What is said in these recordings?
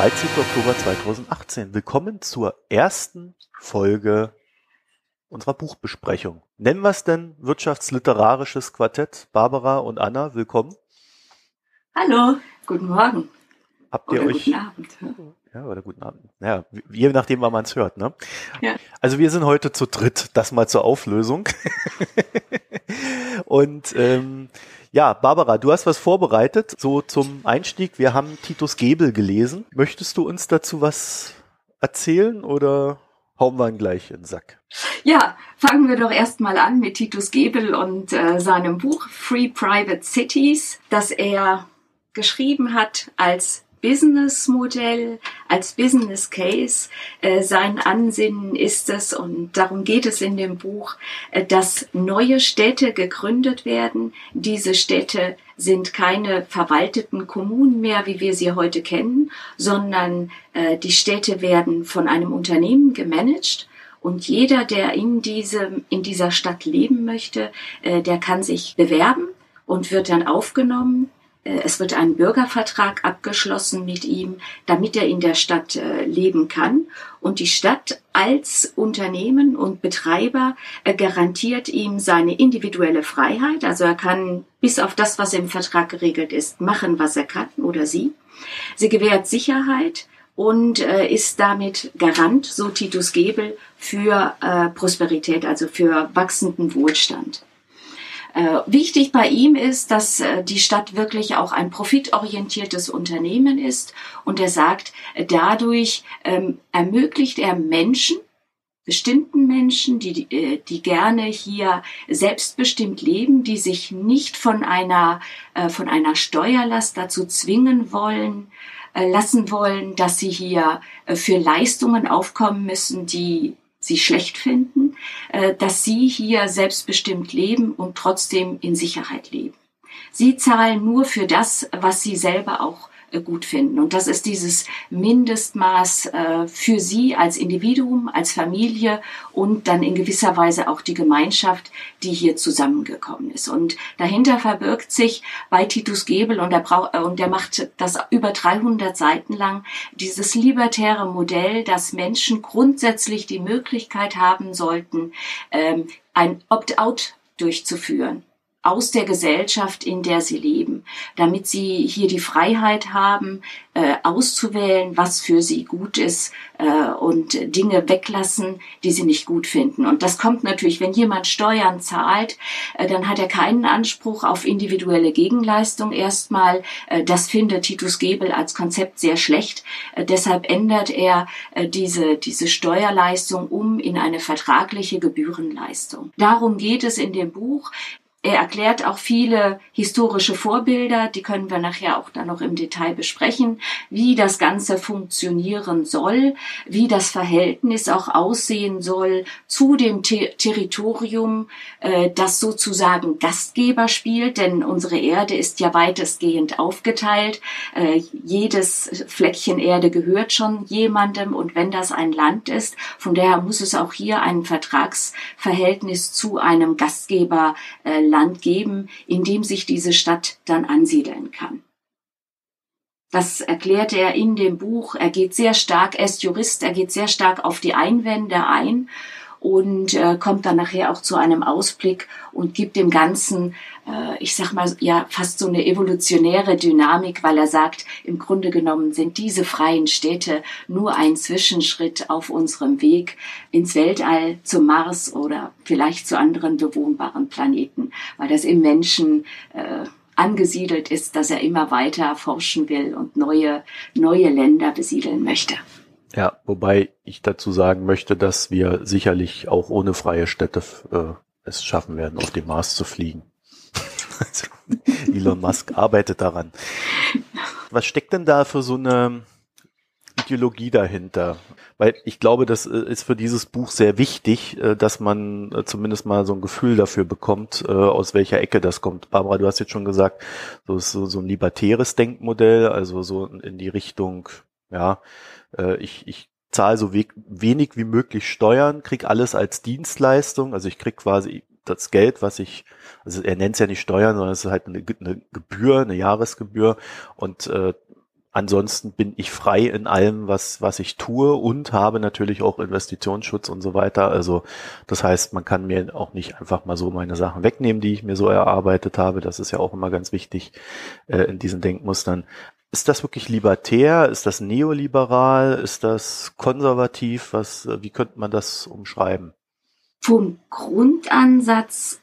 der 13. Oktober 2018. Willkommen zur ersten Folge unserer Buchbesprechung. Nennen wir es denn Wirtschaftsliterarisches Quartett? Barbara und Anna, willkommen. Hallo, guten Morgen. Habt ihr oder euch. Guten Abend. Ja, oder guten Abend. Ja, je nachdem, wann man es hört, ne? Ja. Also wir sind heute zu dritt, das mal zur Auflösung. und ähm, ja, Barbara, du hast was vorbereitet, so zum Einstieg. Wir haben Titus Gebel gelesen. Möchtest du uns dazu was erzählen oder hauen wir ihn gleich in den Sack? Ja, fangen wir doch erstmal an mit Titus Gebel und äh, seinem Buch Free Private Cities, das er geschrieben hat als Businessmodell, als Business Case. Äh, sein Ansinnen ist es, und darum geht es in dem Buch, äh, dass neue Städte gegründet werden. Diese Städte sind keine verwalteten Kommunen mehr, wie wir sie heute kennen, sondern äh, die Städte werden von einem Unternehmen gemanagt. Und jeder, der in, diesem, in dieser Stadt leben möchte, äh, der kann sich bewerben und wird dann aufgenommen es wird ein Bürgervertrag abgeschlossen mit ihm, damit er in der Stadt äh, leben kann. Und die Stadt als Unternehmen und Betreiber äh, garantiert ihm seine individuelle Freiheit. Also er kann bis auf das, was im Vertrag geregelt ist, machen, was er kann oder sie. Sie gewährt Sicherheit und ist damit Garant, so Titus Gebel, für Prosperität, also für wachsenden Wohlstand. Äh, wichtig bei ihm ist, dass äh, die Stadt wirklich auch ein profitorientiertes Unternehmen ist. Und er sagt, äh, dadurch ähm, ermöglicht er Menschen, bestimmten Menschen, die, die gerne hier selbstbestimmt leben, die sich nicht von einer, von einer Steuerlast dazu zwingen wollen, lassen wollen, dass sie hier für Leistungen aufkommen müssen, die sie schlecht finden, äh, dass sie hier selbstbestimmt leben und trotzdem in Sicherheit leben. Sie zahlen nur für das, was sie selber auch gut finden. Und das ist dieses Mindestmaß äh, für sie als Individuum, als Familie und dann in gewisser Weise auch die Gemeinschaft, die hier zusammengekommen ist. Und dahinter verbirgt sich bei Titus Gebel, und er, braucht, und er macht das über 300 Seiten lang, dieses libertäre Modell, dass Menschen grundsätzlich die Möglichkeit haben sollten, ähm, ein Opt-out durchzuführen aus der Gesellschaft, in der sie leben, damit sie hier die Freiheit haben, äh, auszuwählen, was für sie gut ist äh, und Dinge weglassen, die sie nicht gut finden. Und das kommt natürlich, wenn jemand Steuern zahlt, äh, dann hat er keinen Anspruch auf individuelle Gegenleistung erstmal. Äh, das findet Titus Gebel als Konzept sehr schlecht. Äh, deshalb ändert er äh, diese, diese Steuerleistung um in eine vertragliche Gebührenleistung. Darum geht es in dem Buch. Er erklärt auch viele historische Vorbilder, die können wir nachher auch dann noch im Detail besprechen, wie das Ganze funktionieren soll, wie das Verhältnis auch aussehen soll zu dem Ter Territorium, äh, das sozusagen Gastgeber spielt, denn unsere Erde ist ja weitestgehend aufgeteilt. Äh, jedes Fleckchen Erde gehört schon jemandem und wenn das ein Land ist, von daher muss es auch hier ein Vertragsverhältnis zu einem Gastgeber äh, Land geben, in dem sich diese Stadt dann ansiedeln kann. Das erklärt er in dem Buch. Er geht sehr stark, er ist Jurist, er geht sehr stark auf die Einwände ein und äh, kommt dann nachher auch zu einem Ausblick und gibt dem Ganzen, äh, ich sag mal, ja, fast so eine evolutionäre Dynamik, weil er sagt, im Grunde genommen sind diese freien Städte nur ein Zwischenschritt auf unserem Weg ins Weltall, zum Mars oder vielleicht zu anderen bewohnbaren Planeten, weil das im Menschen äh, angesiedelt ist, dass er immer weiter forschen will und neue, neue Länder besiedeln möchte. Ja, wobei ich dazu sagen möchte, dass wir sicherlich auch ohne freie Städte äh, es schaffen werden, auf dem Mars zu fliegen. Elon Musk arbeitet daran. Was steckt denn da für so eine Ideologie dahinter? Weil ich glaube, das äh, ist für dieses Buch sehr wichtig, äh, dass man äh, zumindest mal so ein Gefühl dafür bekommt, aus welcher Ecke das kommt. Barbara, du hast jetzt schon gesagt, so ist so, so ein libertäres Denkmodell, also so in die Richtung, ja, ich, ich zahle so wenig wie möglich Steuern, krieg alles als Dienstleistung, also ich krieg quasi das Geld, was ich, also er nennt es ja nicht Steuern, sondern es ist halt eine, eine Gebühr, eine Jahresgebühr und äh, ansonsten bin ich frei in allem, was, was ich tue und habe natürlich auch Investitionsschutz und so weiter. Also das heißt, man kann mir auch nicht einfach mal so meine Sachen wegnehmen, die ich mir so erarbeitet habe. Das ist ja auch immer ganz wichtig äh, in diesen Denkmustern. Ist das wirklich libertär? Ist das neoliberal? Ist das konservativ? Was, wie könnte man das umschreiben? Vom Grundansatz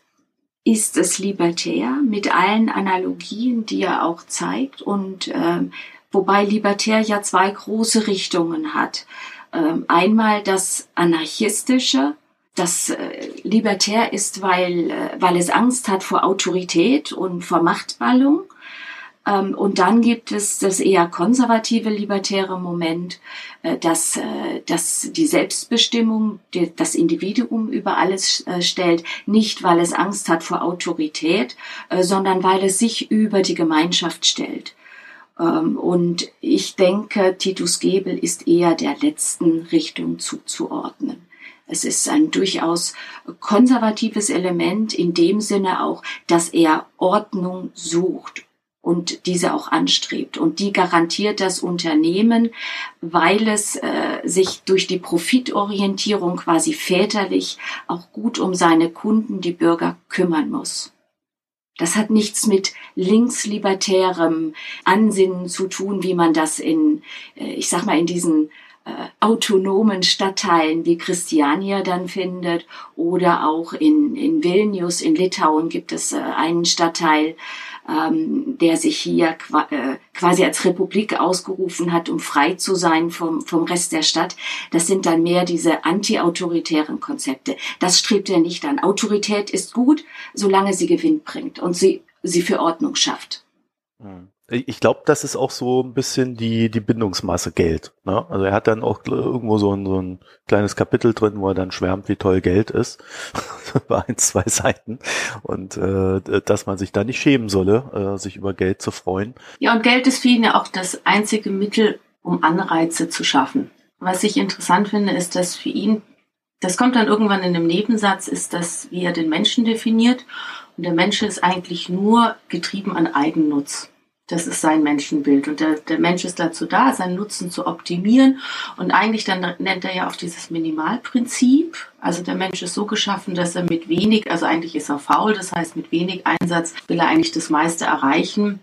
ist es libertär mit allen Analogien, die er auch zeigt und ähm, wobei libertär ja zwei große Richtungen hat. Ähm, einmal das anarchistische, das äh, libertär ist, weil, äh, weil es Angst hat vor Autorität und vor Machtballung und dann gibt es das eher konservative libertäre Moment, äh, dass, äh, dass die Selbstbestimmung das Individuum über alles äh, stellt, nicht weil es Angst hat vor Autorität, sondern weil es sich über die Gemeinschaft stellt. Ähm, und ich denke, Titus Gebel ist eher der letzten Richtung zuzuordnen. Es ist ein durchaus konservatives Element in dem Sinne auch, dass er Ordnung sucht und diese auch anstrebt. Und die garantiert das Unternehmen, weil es äh, sich durch die Profitorientierung quasi väterlich auch gut um seine Kunden, die Bürger, kümmern muss. Das hat nichts mit linkslibertärem Ansinnen zu tun, wie man das in, äh, ich sag mal, in diesen autonomen Stadtteilen wie Christiania dann findet oder auch in, in Vilnius in Litauen gibt es äh, einen Stadtteil, ähm, der sich hier äh, quasi als Republik ausgerufen hat, um frei zu sein vom, vom Rest der Stadt. Das sind dann mehr diese anti-autoritären Konzepte. Das strebt er nicht an. Autorität ist gut, solange sie Gewinn bringt und sie, sie für Ordnung schafft. Hm. Ich glaube, das ist auch so ein bisschen die, die Bindungsmasse Geld. Ne? Also er hat dann auch irgendwo so ein, so ein kleines Kapitel drin, wo er dann schwärmt, wie toll Geld ist. über ein, zwei Seiten. Und äh, dass man sich da nicht schämen solle, äh, sich über Geld zu freuen. Ja, und Geld ist für ihn ja auch das einzige Mittel, um Anreize zu schaffen. Was ich interessant finde, ist, dass für ihn, das kommt dann irgendwann in einem Nebensatz, ist das, wie er den Menschen definiert. Und der Mensch ist eigentlich nur getrieben an Eigennutz. Das ist sein Menschenbild. Und der, der Mensch ist dazu da, seinen Nutzen zu optimieren. Und eigentlich dann nennt er ja auch dieses Minimalprinzip. Also der Mensch ist so geschaffen, dass er mit wenig, also eigentlich ist er faul, das heißt mit wenig Einsatz will er eigentlich das meiste erreichen.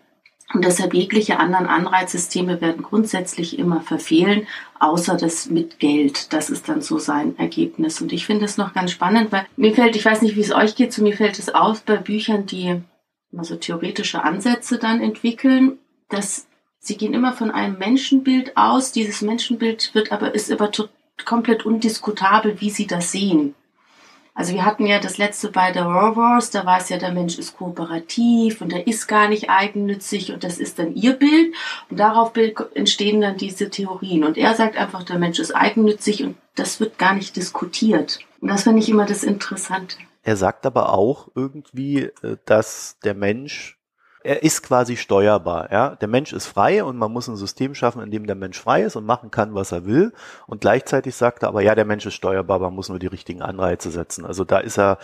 Und deshalb jegliche anderen Anreizsysteme werden grundsätzlich immer verfehlen, außer das mit Geld. Das ist dann so sein Ergebnis. Und ich finde es noch ganz spannend, weil mir fällt, ich weiß nicht, wie es euch geht, zu mir fällt es auf bei Büchern, die also theoretische Ansätze dann entwickeln, dass sie gehen immer von einem Menschenbild aus. Dieses Menschenbild wird aber, ist aber komplett undiskutabel, wie sie das sehen. Also wir hatten ja das letzte bei der Wars, da war es ja, der Mensch ist kooperativ und er ist gar nicht eigennützig und das ist dann ihr Bild und darauf entstehen dann diese Theorien. Und er sagt einfach, der Mensch ist eigennützig und das wird gar nicht diskutiert. Und das finde ich immer das Interessante. Er sagt aber auch irgendwie, äh, dass der Mensch, er ist quasi steuerbar. Ja? Der Mensch ist frei und man muss ein System schaffen, in dem der Mensch frei ist und machen kann, was er will. Und gleichzeitig sagt er aber, ja, der Mensch ist steuerbar, man muss nur die richtigen Anreize setzen. Also da ist er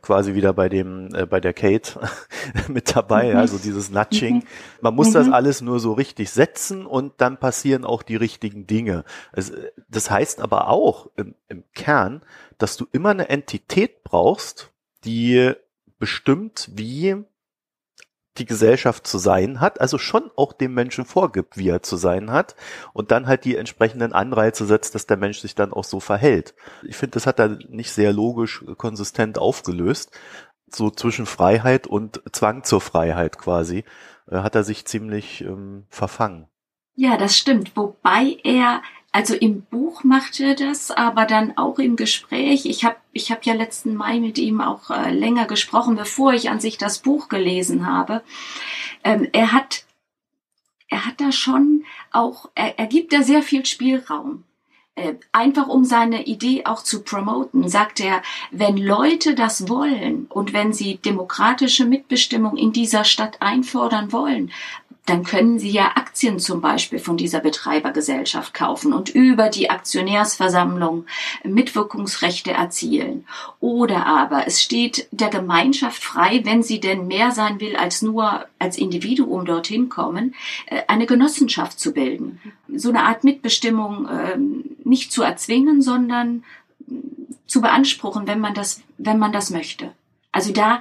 quasi wieder bei dem, äh, bei der Kate mit dabei, mhm. also dieses Nudging. Mhm. Man muss mhm. das alles nur so richtig setzen und dann passieren auch die richtigen Dinge. Also, das heißt aber auch im, im Kern, dass du immer eine Entität brauchst, die bestimmt, wie die Gesellschaft zu sein hat, also schon auch dem Menschen vorgibt, wie er zu sein hat und dann halt die entsprechenden Anreize setzt, dass der Mensch sich dann auch so verhält. Ich finde, das hat er nicht sehr logisch konsistent aufgelöst, so zwischen Freiheit und Zwang zur Freiheit quasi, äh, hat er sich ziemlich ähm, verfangen. Ja, das stimmt, wobei er also im Buch macht er das, aber dann auch im Gespräch. Ich habe ich hab ja letzten Mai mit ihm auch äh, länger gesprochen, bevor ich an sich das Buch gelesen habe. Ähm, er hat er hat da schon auch, er, er gibt da sehr viel Spielraum. Äh, einfach um seine Idee auch zu promoten, sagt er, wenn Leute das wollen und wenn sie demokratische Mitbestimmung in dieser Stadt einfordern wollen, dann können Sie ja Aktien zum Beispiel von dieser Betreibergesellschaft kaufen und über die Aktionärsversammlung Mitwirkungsrechte erzielen. Oder aber es steht der Gemeinschaft frei, wenn sie denn mehr sein will als nur als Individuum dorthin kommen, äh, eine Genossenschaft zu bilden. So eine Art Mitbestimmung ähm, nicht zu erzwingen, sondern zu beanspruchen, wenn man das, wenn man das möchte. Also da,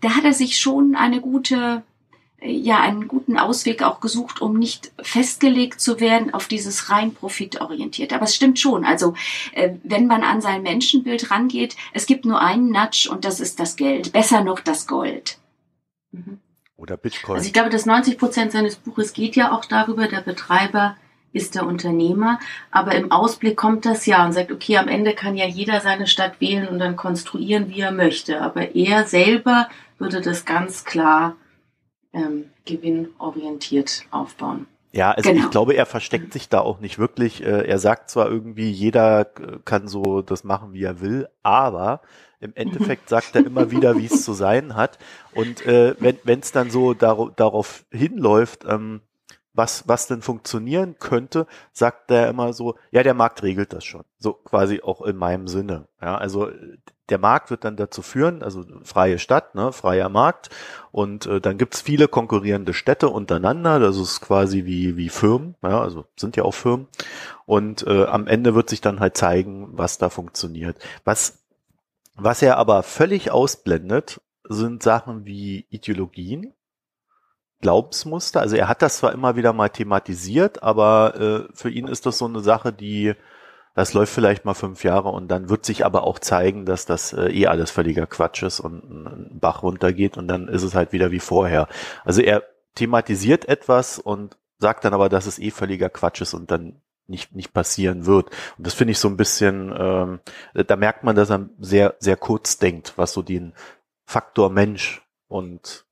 da hat er sich schon eine gute ja einen guten Ausweg auch gesucht, um nicht festgelegt zu werden auf dieses rein profitorientierte. Aber es stimmt schon. Also äh, wenn man an sein Menschenbild rangeht, es gibt nur einen Nudge und das ist das Geld. Besser noch das Gold. Mhm. Oder Bitcoin. Also ich glaube, dass 90 Prozent seines Buches geht ja auch darüber, der Betreiber ist der Unternehmer, aber im Ausblick kommt das ja und sagt, okay, am Ende kann ja jeder seine Stadt wählen und dann konstruieren, wie er möchte. Aber er selber würde das ganz klar ähm, gewinnorientiert aufbauen. Ja, also genau. ich glaube, er versteckt sich da auch nicht wirklich. Äh, er sagt zwar irgendwie, jeder kann so das machen, wie er will, aber im Endeffekt sagt er immer wieder, wie es zu sein hat. Und äh, wenn es dann so dar darauf hinläuft, ähm, was, was denn funktionieren könnte, sagt er immer so, ja, der Markt regelt das schon. So quasi auch in meinem Sinne. Ja, also der Markt wird dann dazu führen, also freie Stadt, ne, freier Markt. Und äh, dann gibt's viele konkurrierende Städte untereinander. Das ist quasi wie, wie Firmen, ja, also sind ja auch Firmen. Und äh, am Ende wird sich dann halt zeigen, was da funktioniert. Was, was er aber völlig ausblendet, sind Sachen wie Ideologien Glaubensmuster. Also er hat das zwar immer wieder mal thematisiert, aber äh, für ihn ist das so eine Sache, die das läuft vielleicht mal fünf Jahre und dann wird sich aber auch zeigen, dass das äh, eh alles völliger Quatsch ist und ein Bach runtergeht und dann ist es halt wieder wie vorher. Also er thematisiert etwas und sagt dann aber, dass es eh völliger Quatsch ist und dann nicht, nicht passieren wird. Und das finde ich so ein bisschen, ähm, da merkt man, dass er sehr, sehr kurz denkt, was so den Faktor Mensch und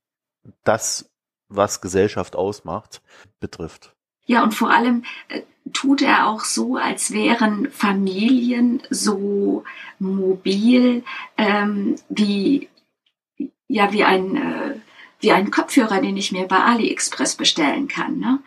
das was Gesellschaft ausmacht, betrifft. Ja, und vor allem äh, tut er auch so, als wären Familien so mobil ähm, wie ja wie ein äh, wie ein Kopfhörer, den ich mir bei AliExpress bestellen kann. Ne?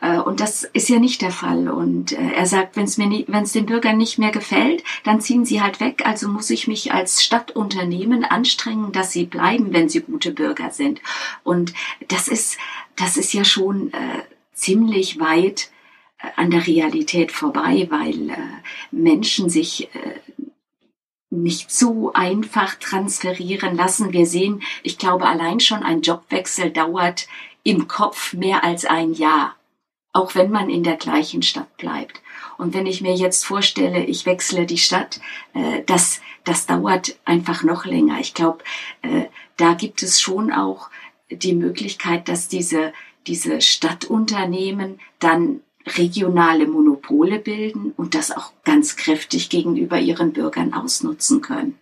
Äh, und das ist ja nicht der Fall. Und äh, er sagt, wenn es mir wenn es den Bürgern nicht mehr gefällt, dann ziehen sie halt weg. Also muss ich mich als Stadtunternehmen anstrengen, dass sie bleiben, wenn sie gute Bürger sind. Und das ist das ist ja schon äh, ziemlich weit äh, an der Realität vorbei, weil äh, Menschen sich äh, nicht so einfach transferieren lassen. Wir sehen, ich glaube, allein schon ein Jobwechsel dauert im Kopf mehr als ein Jahr, auch wenn man in der gleichen Stadt bleibt. Und wenn ich mir jetzt vorstelle, ich wechsle die Stadt, das, das dauert einfach noch länger. Ich glaube, da gibt es schon auch die Möglichkeit, dass diese, diese Stadtunternehmen dann regionale Monopole bilden und das auch ganz kräftig gegenüber ihren Bürgern ausnutzen können.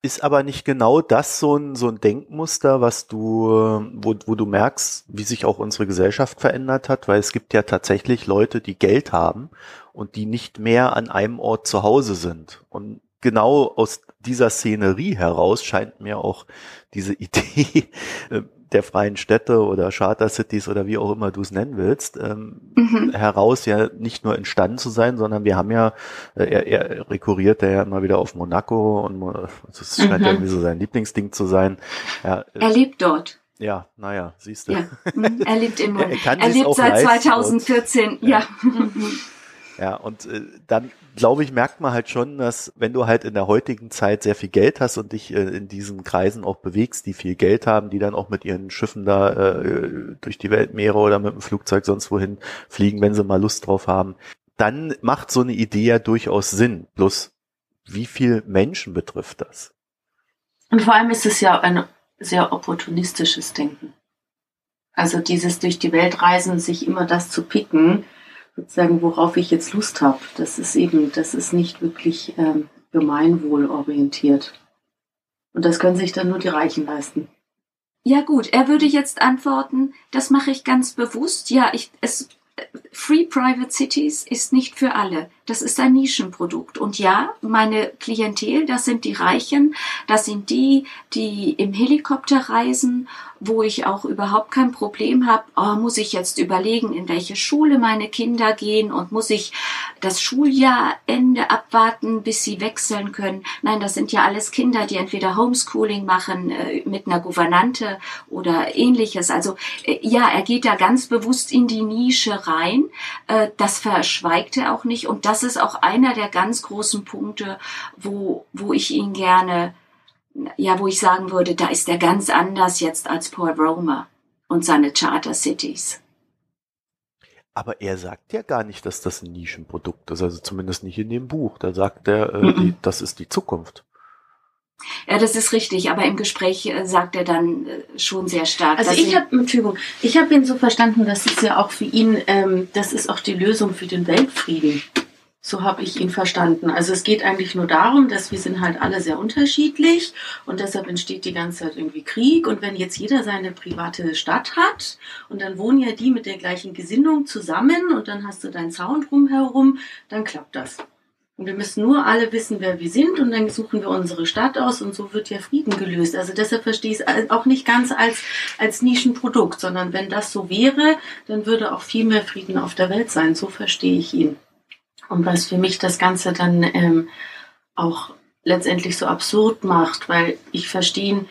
Ist aber nicht genau das so ein, so ein Denkmuster, was du, wo, wo du merkst, wie sich auch unsere Gesellschaft verändert hat, weil es gibt ja tatsächlich Leute, die Geld haben und die nicht mehr an einem Ort zu Hause sind. Und genau aus dieser Szenerie heraus scheint mir auch diese Idee äh, der freien Städte oder Charter Cities oder wie auch immer du es nennen willst, ähm, mhm. heraus ja nicht nur entstanden zu sein, sondern wir haben ja, äh, er, er rekurriert ja immer wieder auf Monaco und das scheint mhm. ja irgendwie so sein Lieblingsding zu sein. Ja, äh, er lebt dort. Ja, naja, siehst du. Ja. Mhm. Er lebt immer. er, er lebt seit 2014, ja. ja. Ja, und äh, dann glaube ich, merkt man halt schon, dass wenn du halt in der heutigen Zeit sehr viel Geld hast und dich äh, in diesen Kreisen auch bewegst, die viel Geld haben, die dann auch mit ihren Schiffen da äh, durch die Weltmeere oder mit dem Flugzeug sonst wohin fliegen, wenn sie mal Lust drauf haben, dann macht so eine Idee ja durchaus Sinn. Bloß wie viel Menschen betrifft das? Und vor allem ist es ja ein sehr opportunistisches Denken. Also dieses durch die Welt reisen, sich immer das zu picken, sozusagen, worauf ich jetzt Lust habe. Das ist eben, das ist nicht wirklich ähm, gemeinwohlorientiert. Und das können sich dann nur die Reichen leisten. Ja gut, er würde jetzt antworten, das mache ich ganz bewusst. Ja, ich, es, Free Private Cities ist nicht für alle. Das ist ein Nischenprodukt. Und ja, meine Klientel, das sind die Reichen, das sind die, die im Helikopter reisen wo ich auch überhaupt kein Problem habe, oh, muss ich jetzt überlegen, in welche Schule meine Kinder gehen und muss ich das Schuljahrende abwarten, bis sie wechseln können. Nein, das sind ja alles Kinder, die entweder Homeschooling machen äh, mit einer Gouvernante oder ähnliches. Also äh, ja, er geht da ganz bewusst in die Nische rein. Äh, das verschweigt er auch nicht. Und das ist auch einer der ganz großen Punkte, wo, wo ich ihn gerne ja, wo ich sagen würde, da ist er ganz anders jetzt als Paul Romer und seine Charter Cities. Aber er sagt ja gar nicht, dass das ein Nischenprodukt ist, also zumindest nicht in dem Buch. Da sagt er, äh, die, das ist die Zukunft. Ja, das ist richtig, aber im Gespräch äh, sagt er dann äh, schon sehr stark. Also ich habe, Entschuldigung, ich habe ihn so verstanden, das ist ja auch für ihn, ähm, das ist auch die Lösung für den Weltfrieden. So habe ich ihn verstanden. Also es geht eigentlich nur darum, dass wir sind halt alle sehr unterschiedlich und deshalb entsteht die ganze Zeit irgendwie Krieg. Und wenn jetzt jeder seine private Stadt hat und dann wohnen ja die mit der gleichen Gesinnung zusammen und dann hast du deinen Zaun drumherum, dann klappt das. Und wir müssen nur alle wissen, wer wir sind und dann suchen wir unsere Stadt aus und so wird ja Frieden gelöst. Also deshalb verstehe ich es auch nicht ganz als, als Nischenprodukt, sondern wenn das so wäre, dann würde auch viel mehr Frieden auf der Welt sein. So verstehe ich ihn. Und was für mich das Ganze dann ähm, auch letztendlich so absurd macht, weil ich verstehe,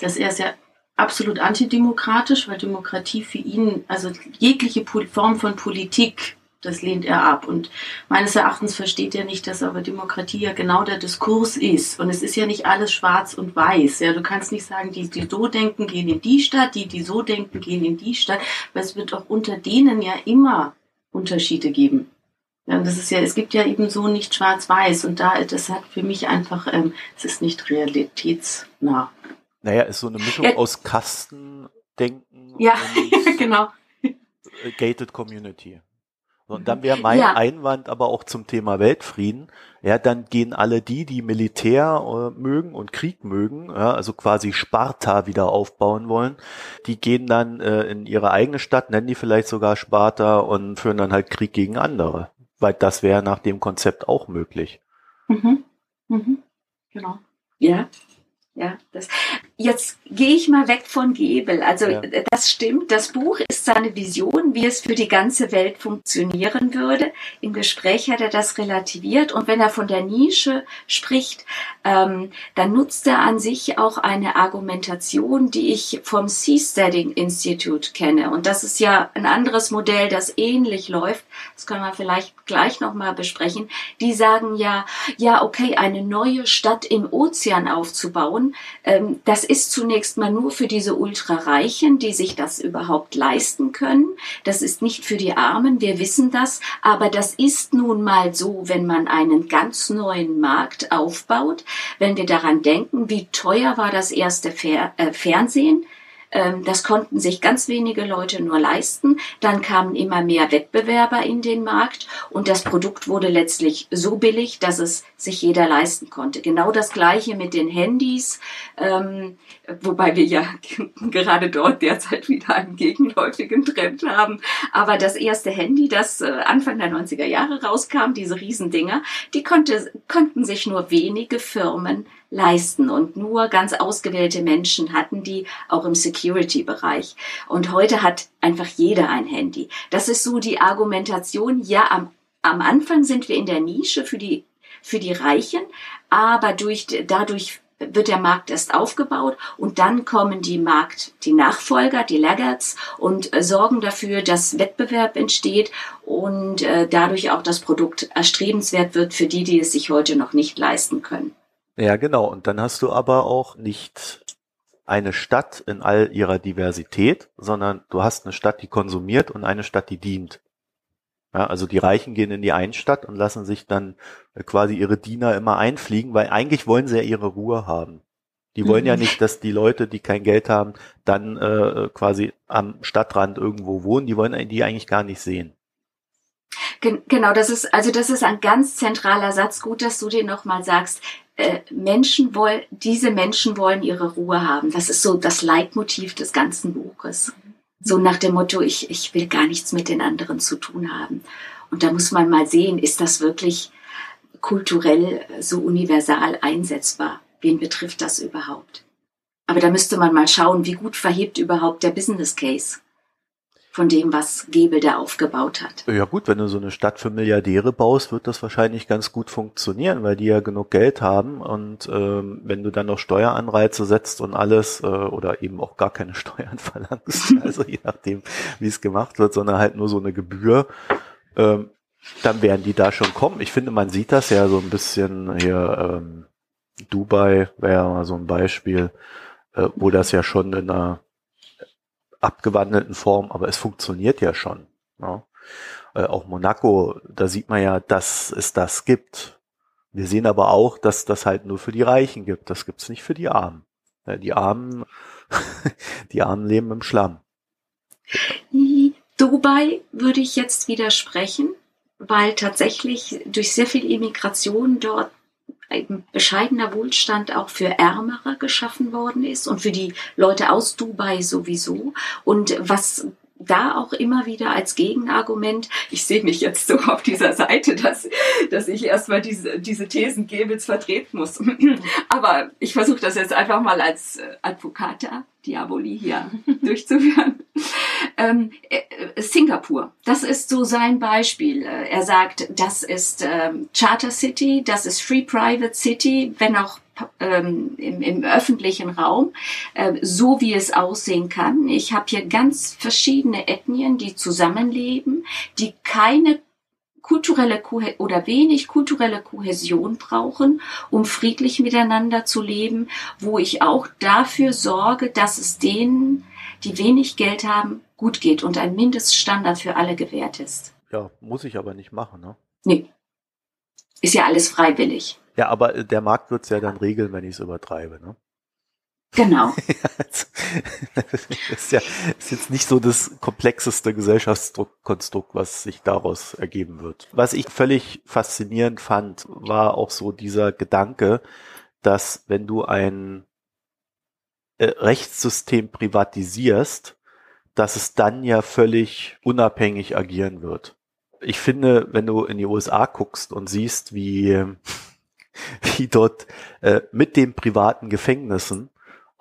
dass er sehr absolut antidemokratisch, weil Demokratie für ihn, also jegliche Form von Politik, das lehnt er ab. Und meines Erachtens versteht er nicht, dass aber Demokratie ja genau der Diskurs ist. Und es ist ja nicht alles schwarz und weiß. Ja, du kannst nicht sagen, die, die so denken, gehen in die Stadt, die, die so denken, gehen in die Stadt, weil es wird auch unter denen ja immer Unterschiede geben. Ja, das ist ja, es gibt ja eben so nicht schwarz-weiß und da, das hat für mich einfach, ähm, es ist nicht realitätsnah. Naja, ist so eine Mischung ja. aus Kastendenken ja, und genau. Gated Community. Und dann wäre mein ja. Einwand aber auch zum Thema Weltfrieden. Ja, dann gehen alle die, die Militär äh, mögen und Krieg mögen, ja, also quasi Sparta wieder aufbauen wollen, die gehen dann äh, in ihre eigene Stadt, nennen die vielleicht sogar Sparta und führen dann halt Krieg gegen andere weil das wäre nach dem Konzept auch möglich. Mhm. Mhm. Genau. Ja, ja, das, jetzt gehe ich mal weg von Gebel. Also ja. das stimmt. Das Buch ist seine Vision, wie es für die ganze Welt funktionieren würde. Im Gespräch hat er das relativiert. Und wenn er von der Nische spricht, ähm, dann nutzt er an sich auch eine Argumentation, die ich vom Seasteading Institute kenne. Und das ist ja ein anderes Modell, das ähnlich läuft. Das können wir vielleicht gleich nochmal besprechen. Die sagen ja, ja, okay, eine neue Stadt im Ozean aufzubauen ähm, das ist zunächst mal nur für diese Ultrareichen, die sich das überhaupt leisten können. Das ist nicht für die Armen, wir wissen das. Aber das ist nun mal so, wenn man einen ganz neuen Markt aufbaut. Wenn wir daran denken, wie teuer war das erste Fer äh, Fernsehen? Ähm, das konnten sich ganz wenige Leute nur leisten. Dann kamen immer mehr Wettbewerber in den Markt und das Produkt wurde letztlich so billig, dass es sich jeder leisten konnte. Genau das gleiche mit den Handys, ähm, wobei wir ja gerade dort derzeit wieder einen gegenläufigen Trend haben. Aber das erste Handy, das äh, Anfang der 90er Jahre rauskam, diese Riesendinger, die konnte, konnten sich nur wenige Firmen leisten und nur ganz ausgewählte Menschen hatten die auch im Security-Bereich. Und heute hat einfach jeder ein Handy. Das ist so die Argumentation. Ja, am, am Anfang sind wir in der Nische für die für die Reichen, aber durch, dadurch wird der Markt erst aufgebaut und dann kommen die Markt, die Nachfolger, die Laggards und äh, sorgen dafür, dass Wettbewerb entsteht und äh, dadurch auch das Produkt erstrebenswert wird für die, die es sich heute noch nicht leisten können. Ja, genau. Und dann hast du aber auch nicht eine Stadt in all ihrer Diversität, sondern du hast eine Stadt, die konsumiert und eine Stadt, die dient. Ja, also die Reichen gehen in die eine Stadt und lassen sich dann äh, quasi ihre Diener immer einfliegen, weil eigentlich wollen sie ja ihre Ruhe haben. Die wollen mhm. ja nicht, dass die Leute, die kein Geld haben, dann äh, quasi am Stadtrand irgendwo wohnen. Die wollen die eigentlich gar nicht sehen. Genau, das ist also das ist ein ganz zentraler Satz. Gut, dass du den nochmal sagst. Äh, Menschen wollen, diese Menschen wollen ihre Ruhe haben. Das ist so das Leitmotiv des ganzen Buches. So nach dem Motto, ich, ich will gar nichts mit den anderen zu tun haben. Und da muss man mal sehen, ist das wirklich kulturell so universal einsetzbar? Wen betrifft das überhaupt? Aber da müsste man mal schauen, wie gut verhebt überhaupt der Business Case von dem, was Gebel da aufgebaut hat. Ja gut, wenn du so eine Stadt für Milliardäre baust, wird das wahrscheinlich ganz gut funktionieren, weil die ja genug Geld haben und ähm, wenn du dann noch Steueranreize setzt und alles äh, oder eben auch gar keine Steuern verlangst, also je nachdem, wie es gemacht wird, sondern halt nur so eine Gebühr, ähm, dann werden die da schon kommen. Ich finde, man sieht das ja so ein bisschen hier, ähm, Dubai wäre ja mal so ein Beispiel, äh, wo das ja schon in einer abgewandelten Form, aber es funktioniert ja schon. Ja. Äh, auch Monaco, da sieht man ja, dass es das gibt. Wir sehen aber auch, dass das halt nur für die Reichen gibt. Das gibt's nicht für die Armen. Ja, die Armen, die Armen leben im Schlamm. Dubai würde ich jetzt widersprechen, weil tatsächlich durch sehr viel Immigration dort ein bescheidener Wohlstand auch für Ärmere geschaffen worden ist und für die Leute aus Dubai sowieso. Und was da auch immer wieder als Gegenargument, ich sehe mich jetzt so auf dieser Seite, dass, dass ich erstmal diese, diese Thesen Gebels vertreten muss. Aber ich versuche das jetzt einfach mal als Advocata Diaboli hier durchzuführen. Ähm, äh, Singapur, das ist so sein Beispiel. Äh, er sagt, das ist ähm, Charter City, das ist Free Private City, wenn auch ähm, im, im öffentlichen Raum, äh, so wie es aussehen kann. Ich habe hier ganz verschiedene Ethnien, die zusammenleben, die keine kulturelle Kohe oder wenig kulturelle Kohäsion brauchen, um friedlich miteinander zu leben, wo ich auch dafür sorge, dass es denen, die wenig Geld haben, gut geht und ein Mindeststandard für alle gewährt ist. Ja, muss ich aber nicht machen, ne? Nee. Ist ja alles freiwillig. Ja, aber äh, der Markt wird's ja dann regeln, wenn ich es übertreibe, ne? Genau. das ist ja ist jetzt nicht so das komplexeste Gesellschaftskonstrukt, was sich daraus ergeben wird. Was ich völlig faszinierend fand, war auch so dieser Gedanke, dass wenn du ein äh, Rechtssystem privatisierst, dass es dann ja völlig unabhängig agieren wird. Ich finde, wenn du in die USA guckst und siehst, wie, wie dort äh, mit den privaten Gefängnissen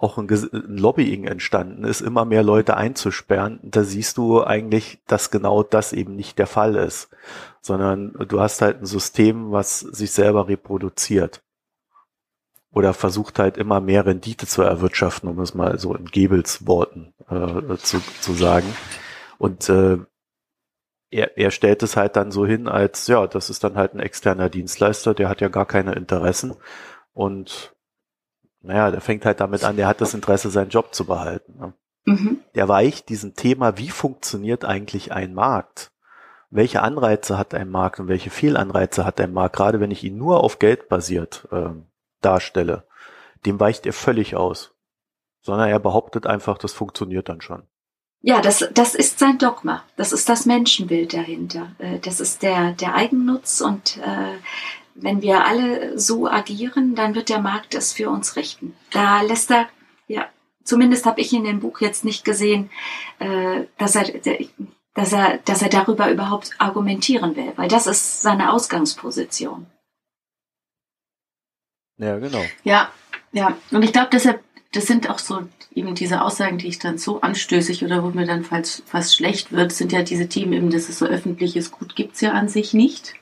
auch ein, ein, Lobbying entstanden ist, immer mehr Leute einzusperren, da siehst du eigentlich, dass genau das eben nicht der Fall ist, sondern du hast halt ein System, was sich selber reproduziert oder versucht halt immer mehr Rendite zu erwirtschaften, um es mal so in Gebels Worten äh, zu, zu sagen. Und äh, er, er stellt es halt dann so hin, als ja, das ist dann halt ein externer Dienstleister, der hat ja gar keine Interessen und naja, der fängt halt damit an, der hat das Interesse, seinen Job zu behalten. Ne? Mhm. Der weicht diesem Thema, wie funktioniert eigentlich ein Markt? Welche Anreize hat ein Markt und welche Fehlanreize hat ein Markt, gerade wenn ich ihn nur auf Geld basiert äh, darstelle, dem weicht er völlig aus. Sondern er behauptet einfach, das funktioniert dann schon. Ja, das, das ist sein Dogma. Das ist das Menschenbild dahinter. Äh, das ist der, der Eigennutz und äh, wenn wir alle so agieren, dann wird der Markt es für uns richten. Da lässt er, ja, zumindest habe ich in dem Buch jetzt nicht gesehen, äh, dass er, dass er, dass er darüber überhaupt argumentieren will, weil das ist seine Ausgangsposition. Ja, genau. Ja, ja. Und ich glaube, deshalb, das sind auch so eben diese Aussagen, die ich dann so anstößig oder wo mir dann fast, fast schlecht wird, sind ja diese Themen eben, dass es so öffentliches Gut gibt's ja an sich nicht.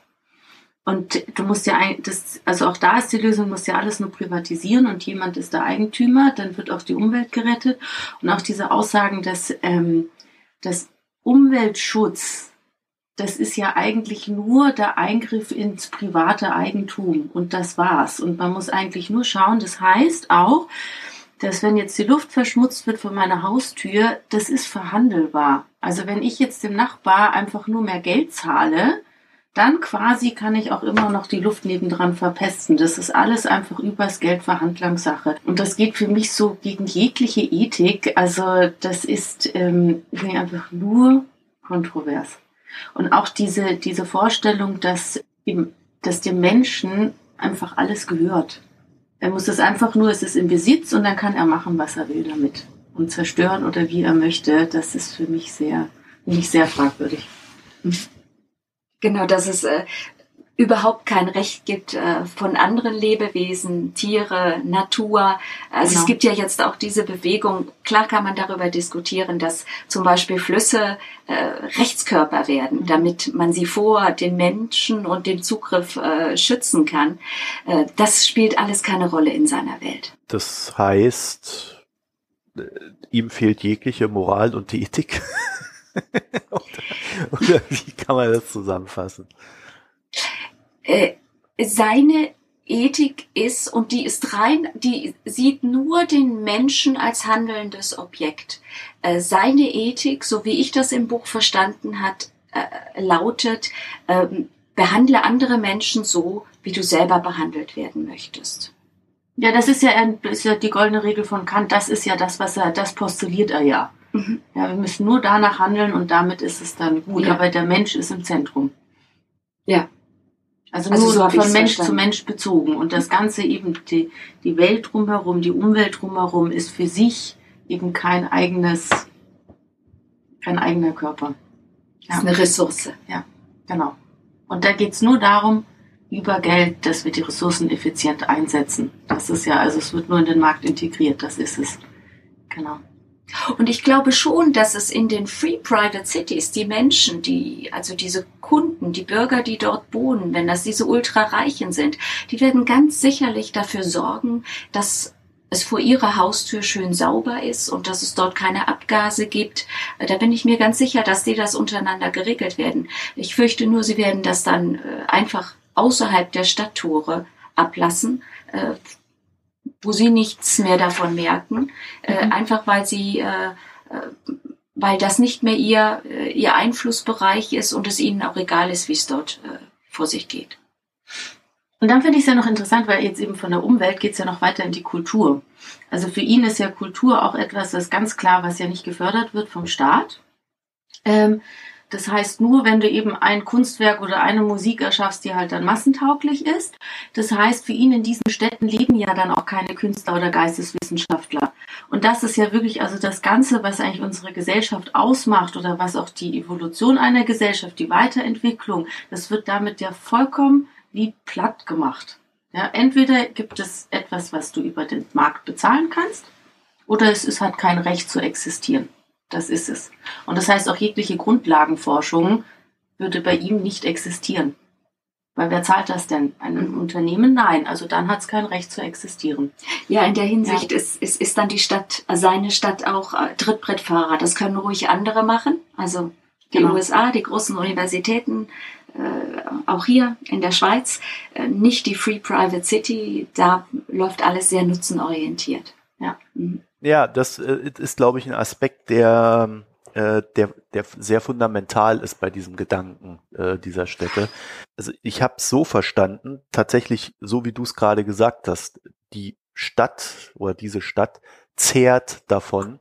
Und du musst ja, das, also auch da ist die Lösung, musst ja alles nur privatisieren und jemand ist der Eigentümer, dann wird auch die Umwelt gerettet. Und auch diese Aussagen, dass, ähm, dass Umweltschutz das ist ja eigentlich nur der Eingriff ins private Eigentum und das war's. Und man muss eigentlich nur schauen, das heißt auch, dass wenn jetzt die Luft verschmutzt wird von meiner Haustür, das ist verhandelbar. Also wenn ich jetzt dem Nachbar einfach nur mehr Geld zahle, dann quasi kann ich auch immer noch die Luft nebendran verpesten. Das ist alles einfach übers Geld Verhandlungssache. Und das geht für mich so gegen jegliche Ethik. Also das ist ähm, einfach nur kontrovers. Und auch diese, diese Vorstellung, dass, ihm, dass dem Menschen einfach alles gehört. Er muss es einfach nur, es ist im Besitz und dann kann er machen, was er will damit. Und zerstören oder wie er möchte, das ist für mich sehr, nicht sehr fragwürdig. Genau, das ist äh, überhaupt kein Recht gibt äh, von anderen Lebewesen, Tiere, Natur. Also genau. es gibt ja jetzt auch diese Bewegung, klar kann man darüber diskutieren, dass zum Beispiel Flüsse äh, Rechtskörper werden, mhm. damit man sie vor den Menschen und dem Zugriff äh, schützen kann. Äh, das spielt alles keine Rolle in seiner Welt. Das heißt, äh, ihm fehlt jegliche Moral und die Ethik. oder, oder wie kann man das zusammenfassen? Äh, seine Ethik ist, und die ist rein, die sieht nur den Menschen als handelndes Objekt. Äh, seine Ethik, so wie ich das im Buch verstanden hat, äh, lautet, ähm, behandle andere Menschen so, wie du selber behandelt werden möchtest. Ja, das ist ja, ist ja die goldene Regel von Kant. Das ist ja das, was er, das postuliert er ja. Mhm. Ja, wir müssen nur danach handeln und damit ist es dann gut. Ja. Aber der Mensch ist im Zentrum. Ja. Also, also nur so von Mensch verstanden. zu Mensch bezogen. Und das Ganze eben, die, die Welt drumherum, die Umwelt drumherum ist für sich eben kein eigenes, kein eigener Körper. Ja. ist eine Ressource. Ja, genau. Und da geht's nur darum, über Geld, dass wir die Ressourcen effizient einsetzen. Das ist ja, also es wird nur in den Markt integriert, das ist es. Genau. Und ich glaube schon, dass es in den Free Private Cities die Menschen, die, also diese Kunden, die Bürger, die dort wohnen, wenn das diese Ultrareichen sind, die werden ganz sicherlich dafür sorgen, dass es vor ihrer Haustür schön sauber ist und dass es dort keine Abgase gibt. Da bin ich mir ganz sicher, dass die das untereinander geregelt werden. Ich fürchte nur, sie werden das dann äh, einfach außerhalb der Stadttore ablassen, äh, wo sie nichts mehr davon merken, äh, mhm. einfach weil sie, äh, äh, weil das nicht mehr ihr, äh, ihr Einflussbereich ist und es ihnen auch egal ist, wie es dort äh, vor sich geht. Und dann finde ich es ja noch interessant, weil jetzt eben von der Umwelt geht es ja noch weiter in die Kultur. Also für ihn ist ja Kultur auch etwas, das ganz klar, was ja nicht gefördert wird vom Staat. Ähm, das heißt, nur wenn du eben ein Kunstwerk oder eine Musik erschaffst, die halt dann massentauglich ist. Das heißt, für ihn in diesen Städten leben ja dann auch keine Künstler oder Geisteswissenschaftler. Und das ist ja wirklich also das Ganze, was eigentlich unsere Gesellschaft ausmacht oder was auch die Evolution einer Gesellschaft, die Weiterentwicklung, das wird damit ja vollkommen wie platt gemacht. Ja, entweder gibt es etwas, was du über den Markt bezahlen kannst, oder es ist, hat kein Recht zu existieren. Das ist es. Und das heißt, auch jegliche Grundlagenforschung würde bei ihm nicht existieren. Weil wer zahlt das denn? Ein mhm. Unternehmen? Nein. Also dann hat es kein Recht zu existieren. Ja, in der Hinsicht ja. ist, ist, ist dann die Stadt, seine Stadt auch äh, Trittbrettfahrer. Das können ruhig andere machen. Also die genau. USA, die großen Universitäten, äh, auch hier in der Schweiz, äh, nicht die Free Private City. Da läuft alles sehr nutzenorientiert. Ja. Mhm. Ja, das äh, ist, glaube ich, ein Aspekt, der, äh, der, der sehr fundamental ist bei diesem Gedanken äh, dieser Städte. Also ich habe so verstanden, tatsächlich, so wie du es gerade gesagt hast, die Stadt oder diese Stadt zehrt davon,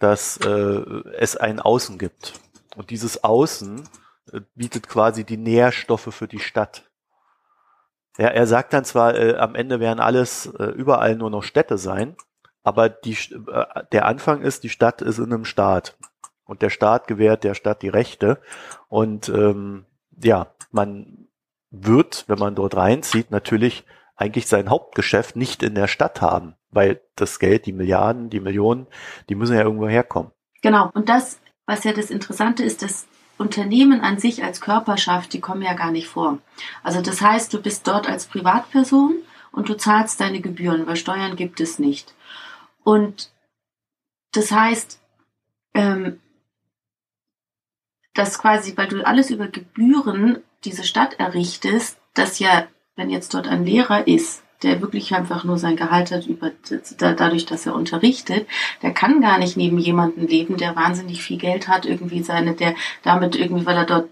dass äh, es ein Außen gibt. Und dieses Außen äh, bietet quasi die Nährstoffe für die Stadt. Ja, er sagt dann zwar, äh, am Ende werden alles äh, überall nur noch Städte sein, aber die, äh, der Anfang ist, die Stadt ist in einem Staat. Und der Staat gewährt der Stadt die Rechte. Und ähm, ja, man wird, wenn man dort reinzieht, natürlich eigentlich sein Hauptgeschäft nicht in der Stadt haben, weil das Geld, die Milliarden, die Millionen, die müssen ja irgendwo herkommen. Genau. Und das, was ja das Interessante ist, dass Unternehmen an sich als Körperschaft, die kommen ja gar nicht vor. Also das heißt, du bist dort als Privatperson und du zahlst deine Gebühren, weil Steuern gibt es nicht. Und das heißt, ähm, dass quasi, weil du alles über Gebühren diese Stadt errichtest, dass ja, wenn jetzt dort ein Lehrer ist, der wirklich einfach nur sein Gehalt hat über, dadurch, dass er unterrichtet, der kann gar nicht neben jemanden leben, der wahnsinnig viel Geld hat, irgendwie seine, der damit irgendwie, weil er dort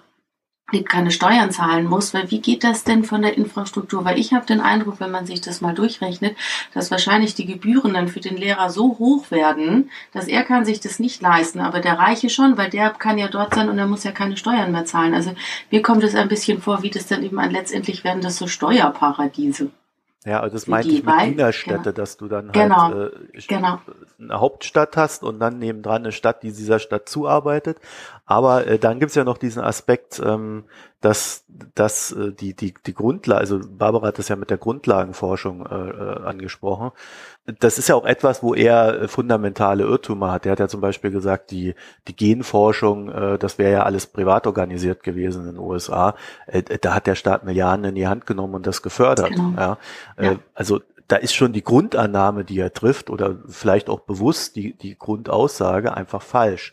keine Steuern zahlen muss, weil wie geht das denn von der Infrastruktur? Weil ich habe den Eindruck, wenn man sich das mal durchrechnet, dass wahrscheinlich die Gebühren dann für den Lehrer so hoch werden, dass er kann sich das nicht leisten, aber der Reiche schon, weil der kann ja dort sein und er muss ja keine Steuern mehr zahlen. Also mir kommt es ein bisschen vor, wie das dann eben an letztendlich werden das so Steuerparadiese. Ja, also das meinte ich mit Dienerstädte, genau. dass du dann halt genau. äh, genau. eine Hauptstadt hast und dann nebendran eine Stadt, die dieser Stadt zuarbeitet. Aber äh, dann gibt's ja noch diesen Aspekt, ähm, dass, dass äh, die, die, die Grundlage, also Barbara hat das ja mit der Grundlagenforschung äh, äh, angesprochen. Das ist ja auch etwas, wo er fundamentale Irrtümer hat. Er hat ja zum Beispiel gesagt, die, die Genforschung, äh, das wäre ja alles privat organisiert gewesen in den USA. Äh, da hat der Staat Milliarden in die Hand genommen und das gefördert. Genau. Ja. Äh, ja. Also da ist schon die Grundannahme, die er trifft, oder vielleicht auch bewusst die, die Grundaussage einfach falsch.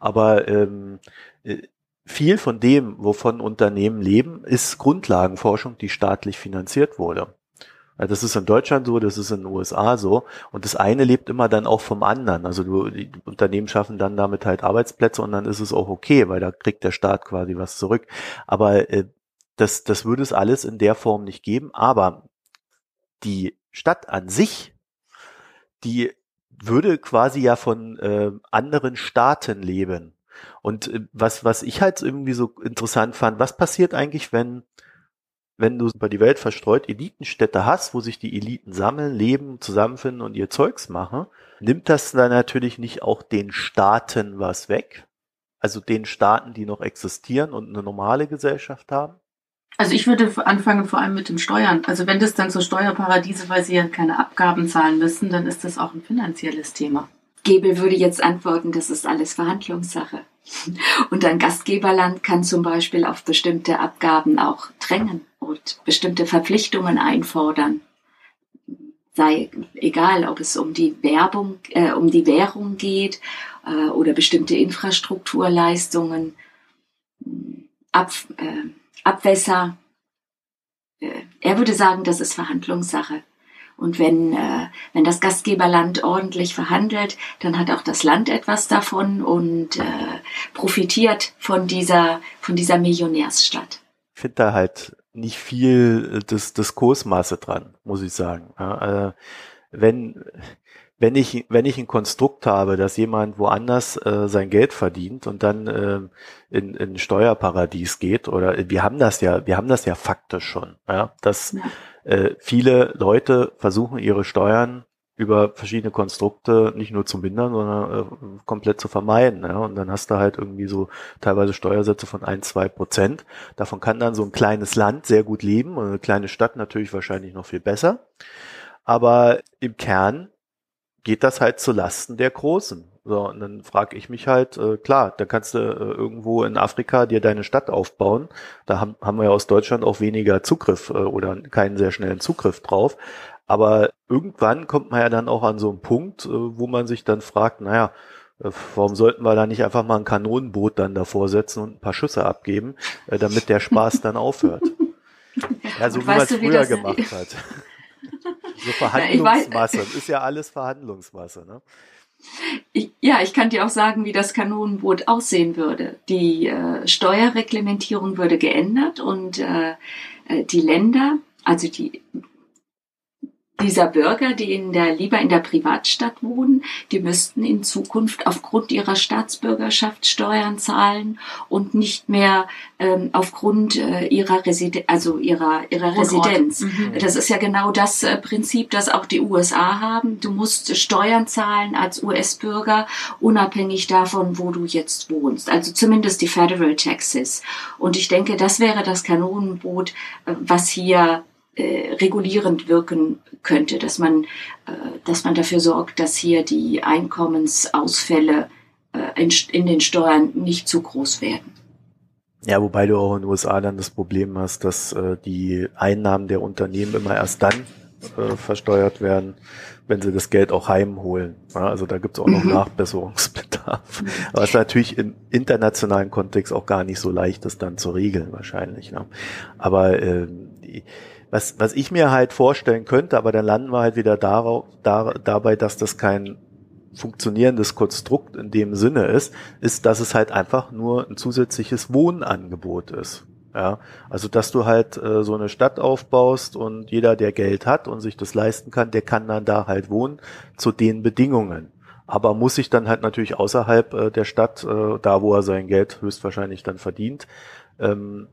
Aber ähm, äh, viel von dem, wovon Unternehmen leben, ist Grundlagenforschung, die staatlich finanziert wurde. Das ist in Deutschland so, das ist in den USA so. Und das eine lebt immer dann auch vom anderen. Also du, die Unternehmen schaffen dann damit halt Arbeitsplätze und dann ist es auch okay, weil da kriegt der Staat quasi was zurück. Aber äh, das, das würde es alles in der Form nicht geben. Aber die Stadt an sich, die würde quasi ja von äh, anderen Staaten leben. Und äh, was, was ich halt irgendwie so interessant fand, was passiert eigentlich, wenn, wenn du über die Welt verstreut Elitenstädte hast, wo sich die Eliten sammeln, leben, zusammenfinden und ihr Zeugs machen, nimmt das dann natürlich nicht auch den Staaten was weg? Also den Staaten, die noch existieren und eine normale Gesellschaft haben? Also ich würde anfangen vor allem mit den Steuern. Also wenn das dann so Steuerparadiese, weil sie ja keine Abgaben zahlen müssen, dann ist das auch ein finanzielles Thema. Gebel würde jetzt antworten, das ist alles Verhandlungssache. Und ein Gastgeberland kann zum Beispiel auf bestimmte Abgaben auch drängen und bestimmte Verpflichtungen einfordern. Sei egal, ob es um die Werbung, äh, um die Währung geht äh, oder bestimmte Infrastrukturleistungen, Ab, äh, Abwässer. Äh, er würde sagen, das ist Verhandlungssache. Und wenn, äh, wenn das Gastgeberland ordentlich verhandelt, dann hat auch das Land etwas davon und äh, profitiert von dieser, von dieser Millionärsstadt. Ich finde da halt nicht viel des, des Kursmaße dran, muss ich sagen. Ja, äh, wenn, wenn ich, wenn ich ein Konstrukt habe, dass jemand woanders äh, sein Geld verdient und dann äh, in, in ein Steuerparadies geht, oder wir haben das ja, wir haben das ja faktisch schon, ja, dass äh, viele Leute versuchen ihre Steuern über verschiedene Konstrukte nicht nur zu mindern, sondern äh, komplett zu vermeiden. Ja? Und dann hast du halt irgendwie so teilweise Steuersätze von ein, zwei Prozent. Davon kann dann so ein kleines Land sehr gut leben und eine kleine Stadt natürlich wahrscheinlich noch viel besser. Aber im Kern geht das halt zu Lasten der Großen. So, und dann frage ich mich halt, äh, klar, da kannst du äh, irgendwo in Afrika dir deine Stadt aufbauen. Da haben, haben wir ja aus Deutschland auch weniger Zugriff äh, oder keinen sehr schnellen Zugriff drauf. Aber irgendwann kommt man ja dann auch an so einen Punkt, äh, wo man sich dann fragt, naja, äh, warum sollten wir da nicht einfach mal ein Kanonenboot dann davor setzen und ein paar Schüsse abgeben, äh, damit der Spaß dann aufhört? Ja, so wie man es früher gemacht hat. So Verhandlungsmasse. ist ja alles Verhandlungsmasse, ne? Ich, ja, ich kann dir auch sagen, wie das Kanonenboot aussehen würde. Die äh, Steuerreglementierung würde geändert und äh, äh die Länder, also die dieser Bürger, die in der, lieber in der Privatstadt wohnen, die müssten in Zukunft aufgrund ihrer Staatsbürgerschaft Steuern zahlen und nicht mehr ähm, aufgrund äh, ihrer, Residen also ihrer, ihrer Residenz. Mhm. Das ist ja genau das äh, Prinzip, das auch die USA haben. Du musst Steuern zahlen als US-Bürger, unabhängig davon, wo du jetzt wohnst. Also zumindest die Federal Taxes. Und ich denke, das wäre das Kanonenboot, äh, was hier äh, regulierend wirken könnte, dass man, äh, dass man dafür sorgt, dass hier die Einkommensausfälle äh, in, in den Steuern nicht zu groß werden. Ja, wobei du auch in den USA dann das Problem hast, dass äh, die Einnahmen der Unternehmen immer erst dann äh, versteuert werden, wenn sie das Geld auch heimholen. Ja, also da gibt es auch noch mhm. Nachbesserungsbedarf. Aber es ist natürlich im internationalen Kontext auch gar nicht so leicht, das dann zu regeln wahrscheinlich. Ne? Aber äh, die, was, was ich mir halt vorstellen könnte, aber dann landen wir halt wieder darauf, da, dabei, dass das kein funktionierendes Konstrukt in dem Sinne ist, ist, dass es halt einfach nur ein zusätzliches Wohnangebot ist. Ja, also dass du halt äh, so eine Stadt aufbaust und jeder, der Geld hat und sich das leisten kann, der kann dann da halt wohnen zu den Bedingungen. Aber muss sich dann halt natürlich außerhalb äh, der Stadt, äh, da wo er sein Geld höchstwahrscheinlich dann verdient, ähm,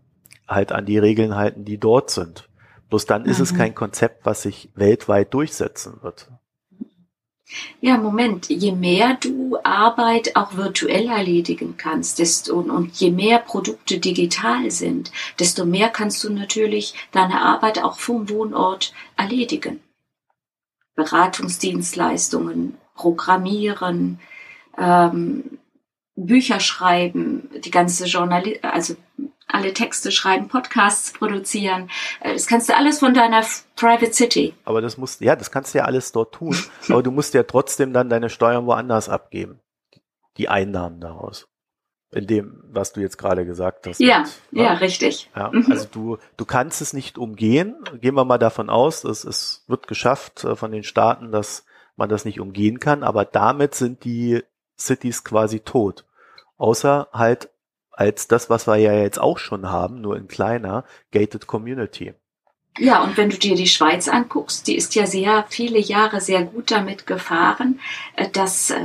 halt an die Regeln halten, die dort sind. Bloß dann ist mhm. es kein Konzept, was sich weltweit durchsetzen wird. Ja, Moment, je mehr du Arbeit auch virtuell erledigen kannst desto, und, je mehr Produkte digital sind, desto mehr kannst du natürlich deine Arbeit auch vom Wohnort erledigen. Beratungsdienstleistungen, Programmieren, ähm, Bücher schreiben, die ganze Journal also alle Texte schreiben, Podcasts produzieren. Äh, das kannst du alles von deiner Private City. Aber das musst, ja, das kannst du ja alles dort tun. aber du musst ja trotzdem dann deine Steuern woanders abgeben. Die Einnahmen daraus. In dem, was du jetzt gerade gesagt hast. Ja, mit, ja, richtig. Ja, mhm. also du, du kannst es nicht umgehen. Gehen wir mal davon aus, dass es wird geschafft äh, von den Staaten, dass man das nicht umgehen kann. Aber damit sind die Cities quasi tot. Außer halt als das, was wir ja jetzt auch schon haben, nur in kleiner, Gated Community. Ja, und wenn du dir die Schweiz anguckst, die ist ja sehr viele Jahre sehr gut damit gefahren, äh, dass äh,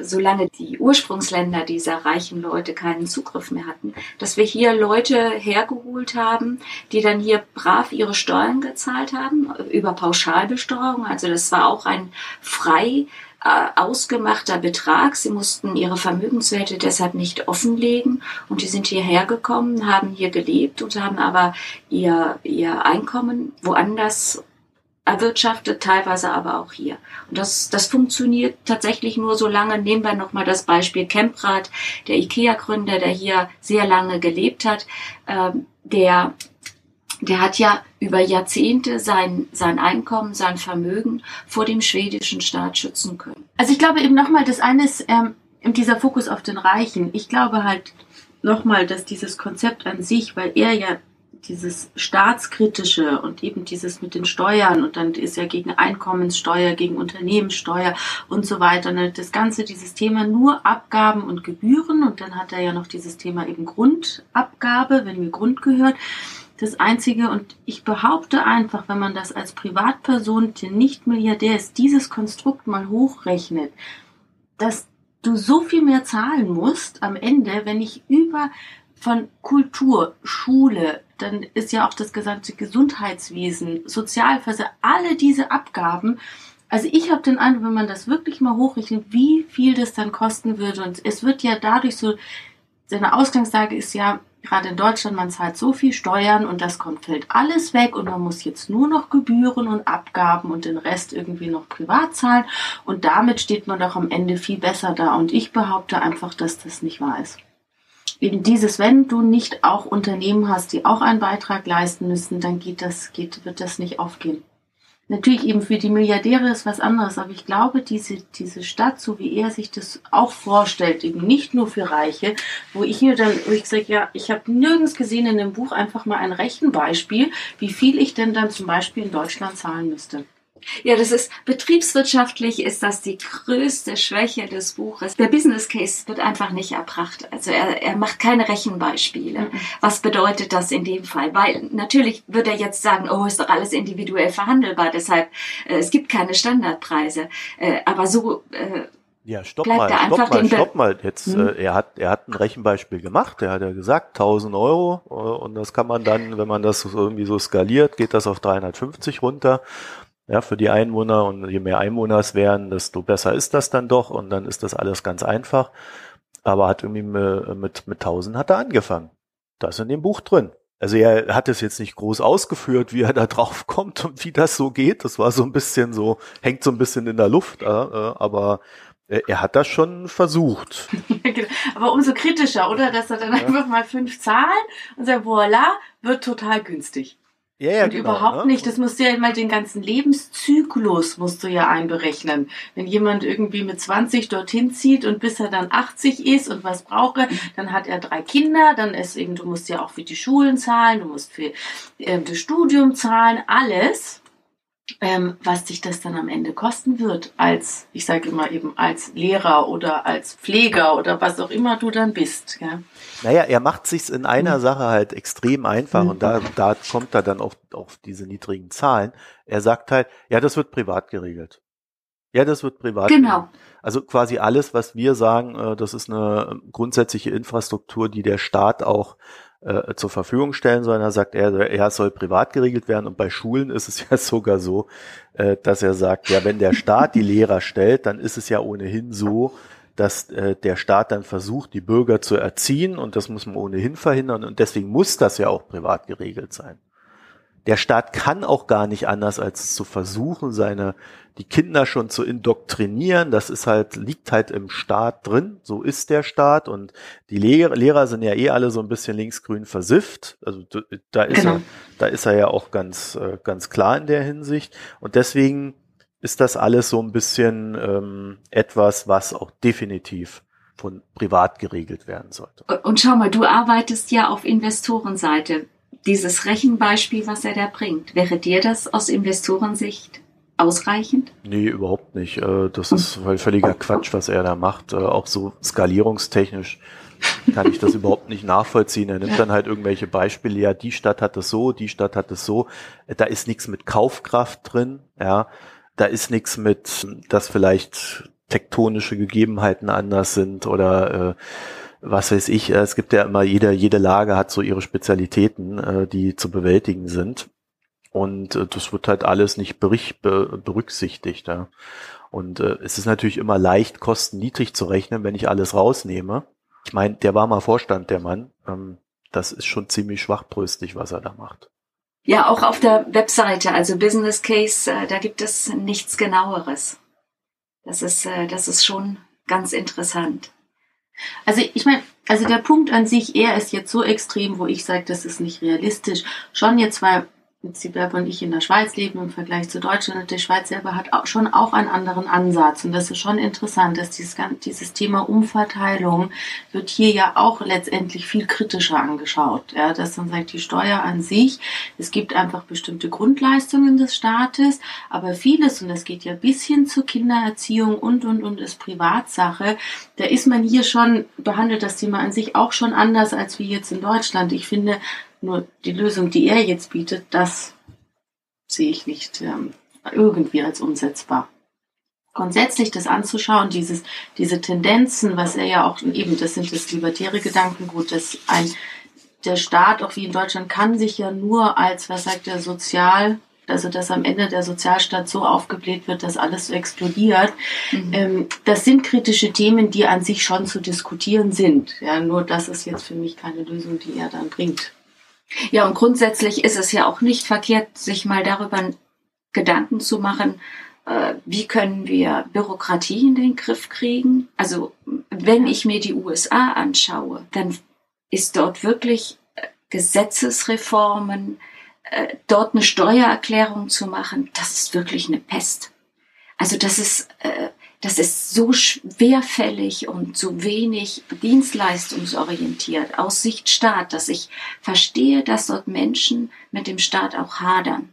solange die Ursprungsländer dieser reichen Leute keinen Zugriff mehr hatten, dass wir hier Leute hergeholt haben, die dann hier brav ihre Steuern gezahlt haben über Pauschalbesteuerung. Also das war auch ein frei äh, ausgemachter Betrag. Sie mussten ihre Vermögenswerte deshalb nicht offenlegen und die sind hierher gekommen, haben hier gelebt und haben aber ihr, ihr Einkommen woanders erwirtschaftet, teilweise aber auch hier. Und das, das funktioniert tatsächlich nur so lange. Nehmen wir nochmal das Beispiel Kemprad, der IKEA-Gründer, der hier sehr lange gelebt hat, ähm, der der hat ja über Jahrzehnte sein, sein Einkommen, sein Vermögen vor dem schwedischen Staat schützen können. Also ich glaube eben nochmal, das eine ist ähm, dieser Fokus auf den Reichen. Ich glaube halt nochmal, dass dieses Konzept an sich, weil er ja dieses staatskritische und eben dieses mit den Steuern und dann ist er gegen Einkommenssteuer, gegen Unternehmenssteuer und so weiter. Und ne, das ganze, dieses Thema nur Abgaben und Gebühren und dann hat er ja noch dieses Thema eben Grundabgabe, wenn mir Grund gehört das Einzige, und ich behaupte einfach, wenn man das als Privatperson, der nicht Milliardär ist, dieses Konstrukt mal hochrechnet, dass du so viel mehr zahlen musst am Ende, wenn ich über von Kultur, Schule, dann ist ja auch das gesamte Gesundheitswesen, Sozialversicherung, alle diese Abgaben. Also ich habe den Eindruck, wenn man das wirklich mal hochrechnet, wie viel das dann kosten würde. Und es wird ja dadurch so, seine Ausgangslage ist ja, gerade in Deutschland, man zahlt so viel Steuern und das kommt, fällt alles weg und man muss jetzt nur noch Gebühren und Abgaben und den Rest irgendwie noch privat zahlen und damit steht man doch am Ende viel besser da und ich behaupte einfach, dass das nicht wahr ist. Eben dieses, wenn du nicht auch Unternehmen hast, die auch einen Beitrag leisten müssen, dann geht das, geht, wird das nicht aufgehen. Natürlich eben für die Milliardäre ist was anderes, aber ich glaube, diese, diese Stadt, so wie er sich das auch vorstellt, eben nicht nur für Reiche, wo ich mir dann, wo ich sage, ja, ich habe nirgends gesehen in dem Buch einfach mal ein Rechenbeispiel, wie viel ich denn dann zum Beispiel in Deutschland zahlen müsste. Ja, das ist betriebswirtschaftlich ist das die größte Schwäche des Buches. Der Business Case wird einfach nicht erbracht. Also er, er macht keine Rechenbeispiele. Mhm. Was bedeutet das in dem Fall? Weil natürlich wird er jetzt sagen, oh, ist doch alles individuell verhandelbar, deshalb äh, es gibt keine Standardpreise. Äh, aber so äh, ja, stopp mal, stopp mal, stopp mal. Jetzt, hm. äh, er hat, er hat ein Rechenbeispiel gemacht. Er hat ja gesagt 1000 Euro äh, und das kann man dann, wenn man das irgendwie so skaliert, geht das auf 350 runter ja, für die Einwohner und je mehr Einwohner es wären, desto besser ist das dann doch und dann ist das alles ganz einfach. Aber hat irgendwie mit, mit, mit 1000 hat er angefangen. Das ist in dem Buch drin. Also er hat es jetzt nicht groß ausgeführt, wie er da drauf kommt und wie das so geht. Das war so ein bisschen so, hängt so ein bisschen in der Luft, äh, aber er hat das schon versucht. Genau. aber umso kritischer, oder? Dass er dann ja. einfach mal fünf Zahlen und sagt, voila, wird total günstig. Ja, ja, und genau, überhaupt ne? nicht. Das musst du ja immer den ganzen Lebenszyklus musst du ja einberechnen. Wenn jemand irgendwie mit 20 dorthin zieht und bis er dann 80 ist und was brauche, dann hat er drei Kinder, dann ist eben, du musst ja auch für die Schulen zahlen, du musst für äh, das Studium zahlen, alles ähm, was dich das dann am Ende kosten wird, als, ich sage immer eben, als Lehrer oder als Pfleger oder was auch immer du dann bist. Ja. Naja, er macht sich's in einer mhm. Sache halt extrem einfach mhm. und da, da kommt er dann auf, auf diese niedrigen Zahlen. Er sagt halt, ja, das wird privat geregelt. Ja, das wird privat. Genau. Also quasi alles, was wir sagen, äh, das ist eine grundsätzliche Infrastruktur, die der Staat auch äh, zur Verfügung stellen soll. Da sagt er, er soll privat geregelt werden. Und bei Schulen ist es ja sogar so, äh, dass er sagt, ja, wenn der Staat die Lehrer stellt, dann ist es ja ohnehin so, dass äh, der Staat dann versucht, die Bürger zu erziehen und das muss man ohnehin verhindern und deswegen muss das ja auch privat geregelt sein der Staat kann auch gar nicht anders, als zu versuchen, seine, die Kinder schon zu indoktrinieren. Das ist halt, liegt halt im Staat drin. So ist der Staat. Und die Lehrer, Lehrer sind ja eh alle so ein bisschen linksgrün versifft. Also da ist genau. er, da ist er ja auch ganz, äh, ganz klar in der Hinsicht. Und deswegen ist das alles so ein bisschen ähm, etwas, was auch definitiv von privat geregelt werden sollte. Und schau mal, du arbeitest ja auf Investorenseite dieses Rechenbeispiel, was er da bringt, wäre dir das aus Investorensicht ausreichend? Nee, überhaupt nicht. Äh, das ist völliger Quatsch, was er da macht. Äh, auch so skalierungstechnisch kann ich das überhaupt nicht nachvollziehen. Er nimmt dann halt irgendwelche Beispiele, ja, die Stadt hat es so, die Stadt hat es so. Da ist nichts mit Kaufkraft drin, ja. Da ist nichts mit, dass vielleicht tektonische Gegebenheiten anders sind oder äh, was weiß ich, äh, es gibt ja immer, jede, jede Lage hat so ihre Spezialitäten, äh, die zu bewältigen sind. Und äh, das wird halt alles nicht bericht, berücksichtigt. Ja. Und äh, es ist natürlich immer leicht, kostenniedrig zu rechnen, wenn ich alles rausnehme. Ich meine, der war mal Vorstand, der Mann. Ähm, das ist schon ziemlich schwachbrüstig, was er da macht. Ja, auch auf der Webseite, also Business Case, äh, da gibt es nichts genaueres. Das ist, äh, das ist schon ganz interessant. Also ich meine, also der Punkt an sich, er ist jetzt so extrem, wo ich sage, das ist nicht realistisch. Schon jetzt, weil Ziberbe und ich in der Schweiz leben im Vergleich zu Deutschland. Und die Schweiz selber hat auch schon auch einen anderen Ansatz. Und das ist schon interessant, dass dieses, dieses Thema Umverteilung wird hier ja auch letztendlich viel kritischer angeschaut, ja, dass man sagt, die Steuer an sich, es gibt einfach bestimmte Grundleistungen des Staates, aber vieles und das geht ja bis hin zur Kindererziehung und und und ist Privatsache, da ist man hier schon behandelt das Thema an sich auch schon anders als wie jetzt in Deutschland. Ich finde, nur die Lösung, die er jetzt bietet, das sehe ich nicht ähm, irgendwie als umsetzbar. Grundsätzlich das anzuschauen, dieses, diese Tendenzen, was er ja auch eben, das sind das libertäre Gedankengut, dass ein, der Staat, auch wie in Deutschland, kann sich ja nur als, was sagt er, sozial, also dass am Ende der Sozialstaat so aufgebläht wird, dass alles so explodiert. Mhm. Ähm, das sind kritische Themen, die an sich schon zu diskutieren sind. Ja, nur das ist jetzt für mich keine Lösung, die er dann bringt. Ja, und grundsätzlich ist es ja auch nicht verkehrt, sich mal darüber Gedanken zu machen, äh, wie können wir Bürokratie in den Griff kriegen. Also wenn ich mir die USA anschaue, dann ist dort wirklich äh, Gesetzesreformen, äh, dort eine Steuererklärung zu machen, das ist wirklich eine Pest. Also das ist, das ist so schwerfällig und so wenig dienstleistungsorientiert aus Sicht Staat, dass ich verstehe, dass dort Menschen mit dem Staat auch hadern.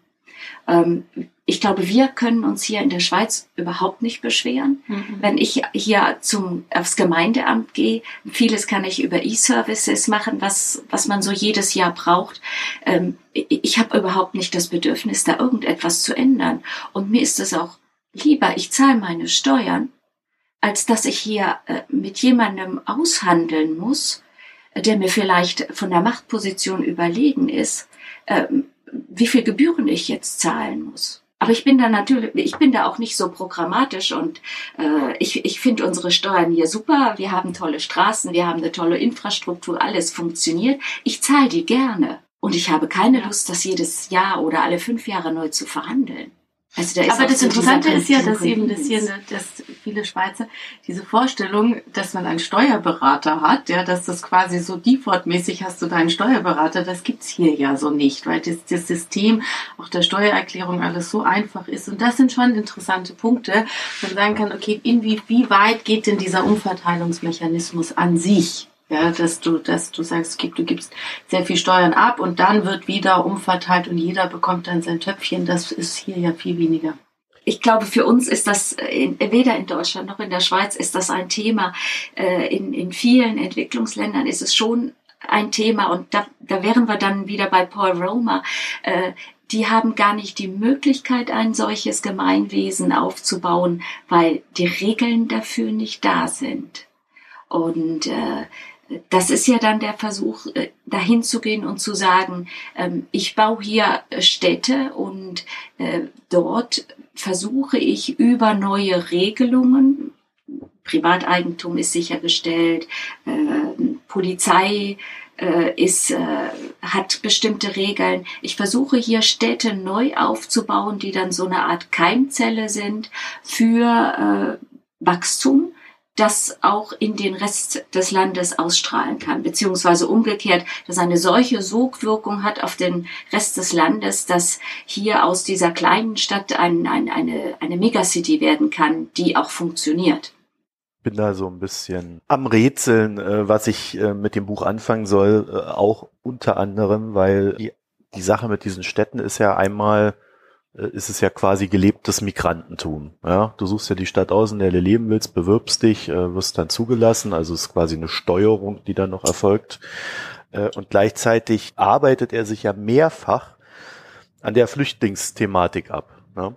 Ähm, ich glaube, wir können uns hier in der Schweiz überhaupt nicht beschweren. Mhm. Wenn ich hier zum, aufs Gemeindeamt gehe, vieles kann ich über E-Services machen, was, was man so jedes Jahr braucht. Ähm, ich habe überhaupt nicht das Bedürfnis, da irgendetwas zu ändern. Und mir ist es auch lieber, ich zahle meine Steuern, als dass ich hier äh, mit jemandem aushandeln muss, äh, der mir vielleicht von der Machtposition überlegen ist, äh, wie viel Gebühren ich jetzt zahlen muss. Aber ich bin da natürlich, ich bin da auch nicht so programmatisch und äh, ich, ich finde unsere Steuern hier super. Wir haben tolle Straßen, wir haben eine tolle Infrastruktur, alles funktioniert. Ich zahle die gerne und ich habe keine Lust, das jedes Jahr oder alle fünf Jahre neu zu verhandeln. Also da ist Aber das Interessante ist ja, dass eben das hier, dass viele Schweizer diese Vorstellung, dass man einen Steuerberater hat, ja, dass das quasi so defaultmäßig hast du deinen Steuerberater, das gibt's hier ja so nicht, weil das, das System auch der Steuererklärung alles so einfach ist. Und das sind schon interessante Punkte, wo man sagen kann, okay, inwie, wie weit geht denn dieser Umverteilungsmechanismus an sich? Ja, dass du, dass du sagst, du gibst sehr viel Steuern ab und dann wird wieder umverteilt und jeder bekommt dann sein Töpfchen. Das ist hier ja viel weniger. Ich glaube, für uns ist das in, weder in Deutschland noch in der Schweiz ist das ein Thema. Äh, in, in vielen Entwicklungsländern ist es schon ein Thema und da, da wären wir dann wieder bei Paul Romer. Äh, die haben gar nicht die Möglichkeit, ein solches Gemeinwesen aufzubauen, weil die Regeln dafür nicht da sind. Und äh, das ist ja dann der Versuch, äh, dahin zu gehen und zu sagen, ähm, ich baue hier Städte und äh, dort versuche ich über neue Regelungen, Privateigentum ist sichergestellt, äh, Polizei ist, hat bestimmte Regeln. Ich versuche hier Städte neu aufzubauen, die dann so eine Art Keimzelle sind für Wachstum das auch in den Rest des Landes ausstrahlen kann, beziehungsweise umgekehrt, dass eine solche Sogwirkung hat auf den Rest des Landes, dass hier aus dieser kleinen Stadt ein, ein, eine, eine Megacity werden kann, die auch funktioniert. Bin da so ein bisschen am Rätseln, äh, was ich äh, mit dem Buch anfangen soll, äh, auch unter anderem, weil die, die Sache mit diesen Städten ist ja einmal, ist es ja quasi gelebtes Migrantentum. Ja, du suchst ja die Stadt aus, in der du leben willst, bewirbst dich, äh, wirst dann zugelassen, also es ist quasi eine Steuerung, die dann noch erfolgt. Äh, und gleichzeitig arbeitet er sich ja mehrfach an der Flüchtlingsthematik ab. Ja?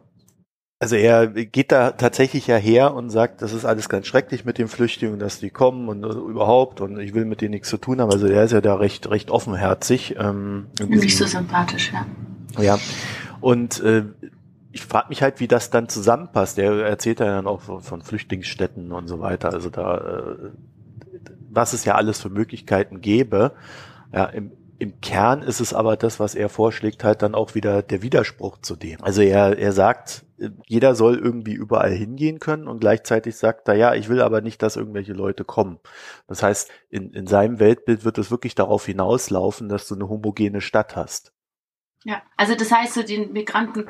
Also er geht da tatsächlich ja her und sagt, das ist alles ganz schrecklich mit den Flüchtlingen, dass die kommen und überhaupt und ich will mit denen nichts zu tun haben. Also er ist ja da recht, recht offenherzig. Ähm, Nicht so sympathisch, ja. Ja. Und äh, ich frage mich halt, wie das dann zusammenpasst. Er erzählt ja dann auch von Flüchtlingsstätten und so weiter. Also da, äh, was es ja alles für Möglichkeiten gäbe. Ja, im, im Kern ist es aber das, was er vorschlägt, halt dann auch wieder der Widerspruch zu dem. Also er, er sagt, jeder soll irgendwie überall hingehen können und gleichzeitig sagt er, ja, ich will aber nicht, dass irgendwelche Leute kommen. Das heißt, in, in seinem Weltbild wird es wirklich darauf hinauslaufen, dass du eine homogene Stadt hast. Ja, also das heißt, so den Migranten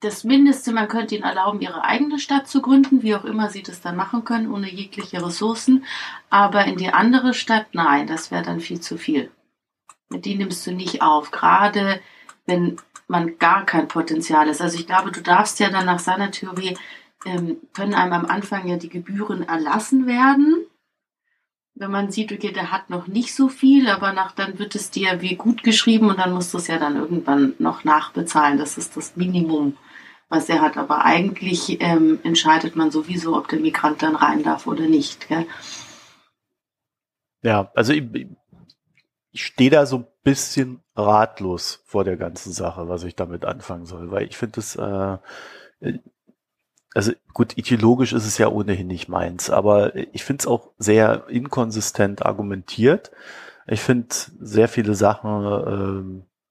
das Mindeste, man könnte ihnen erlauben, ihre eigene Stadt zu gründen, wie auch immer sie das dann machen können, ohne jegliche Ressourcen. Aber in die andere Stadt, nein, das wäre dann viel zu viel. Die nimmst du nicht auf, gerade wenn man gar kein Potenzial ist. Also ich glaube, du darfst ja dann nach seiner Theorie, ähm, können einem am Anfang ja die Gebühren erlassen werden wenn man sieht, okay, der hat noch nicht so viel, aber nach, dann wird es dir wie gut geschrieben und dann musst du es ja dann irgendwann noch nachbezahlen. Das ist das Minimum, was er hat. Aber eigentlich ähm, entscheidet man sowieso, ob der Migrant dann rein darf oder nicht. Gell? Ja, also ich, ich stehe da so ein bisschen ratlos vor der ganzen Sache, was ich damit anfangen soll, weil ich finde es äh, also gut, ideologisch ist es ja ohnehin nicht meins, aber ich finde es auch sehr inkonsistent argumentiert. Ich finde, sehr viele Sachen äh,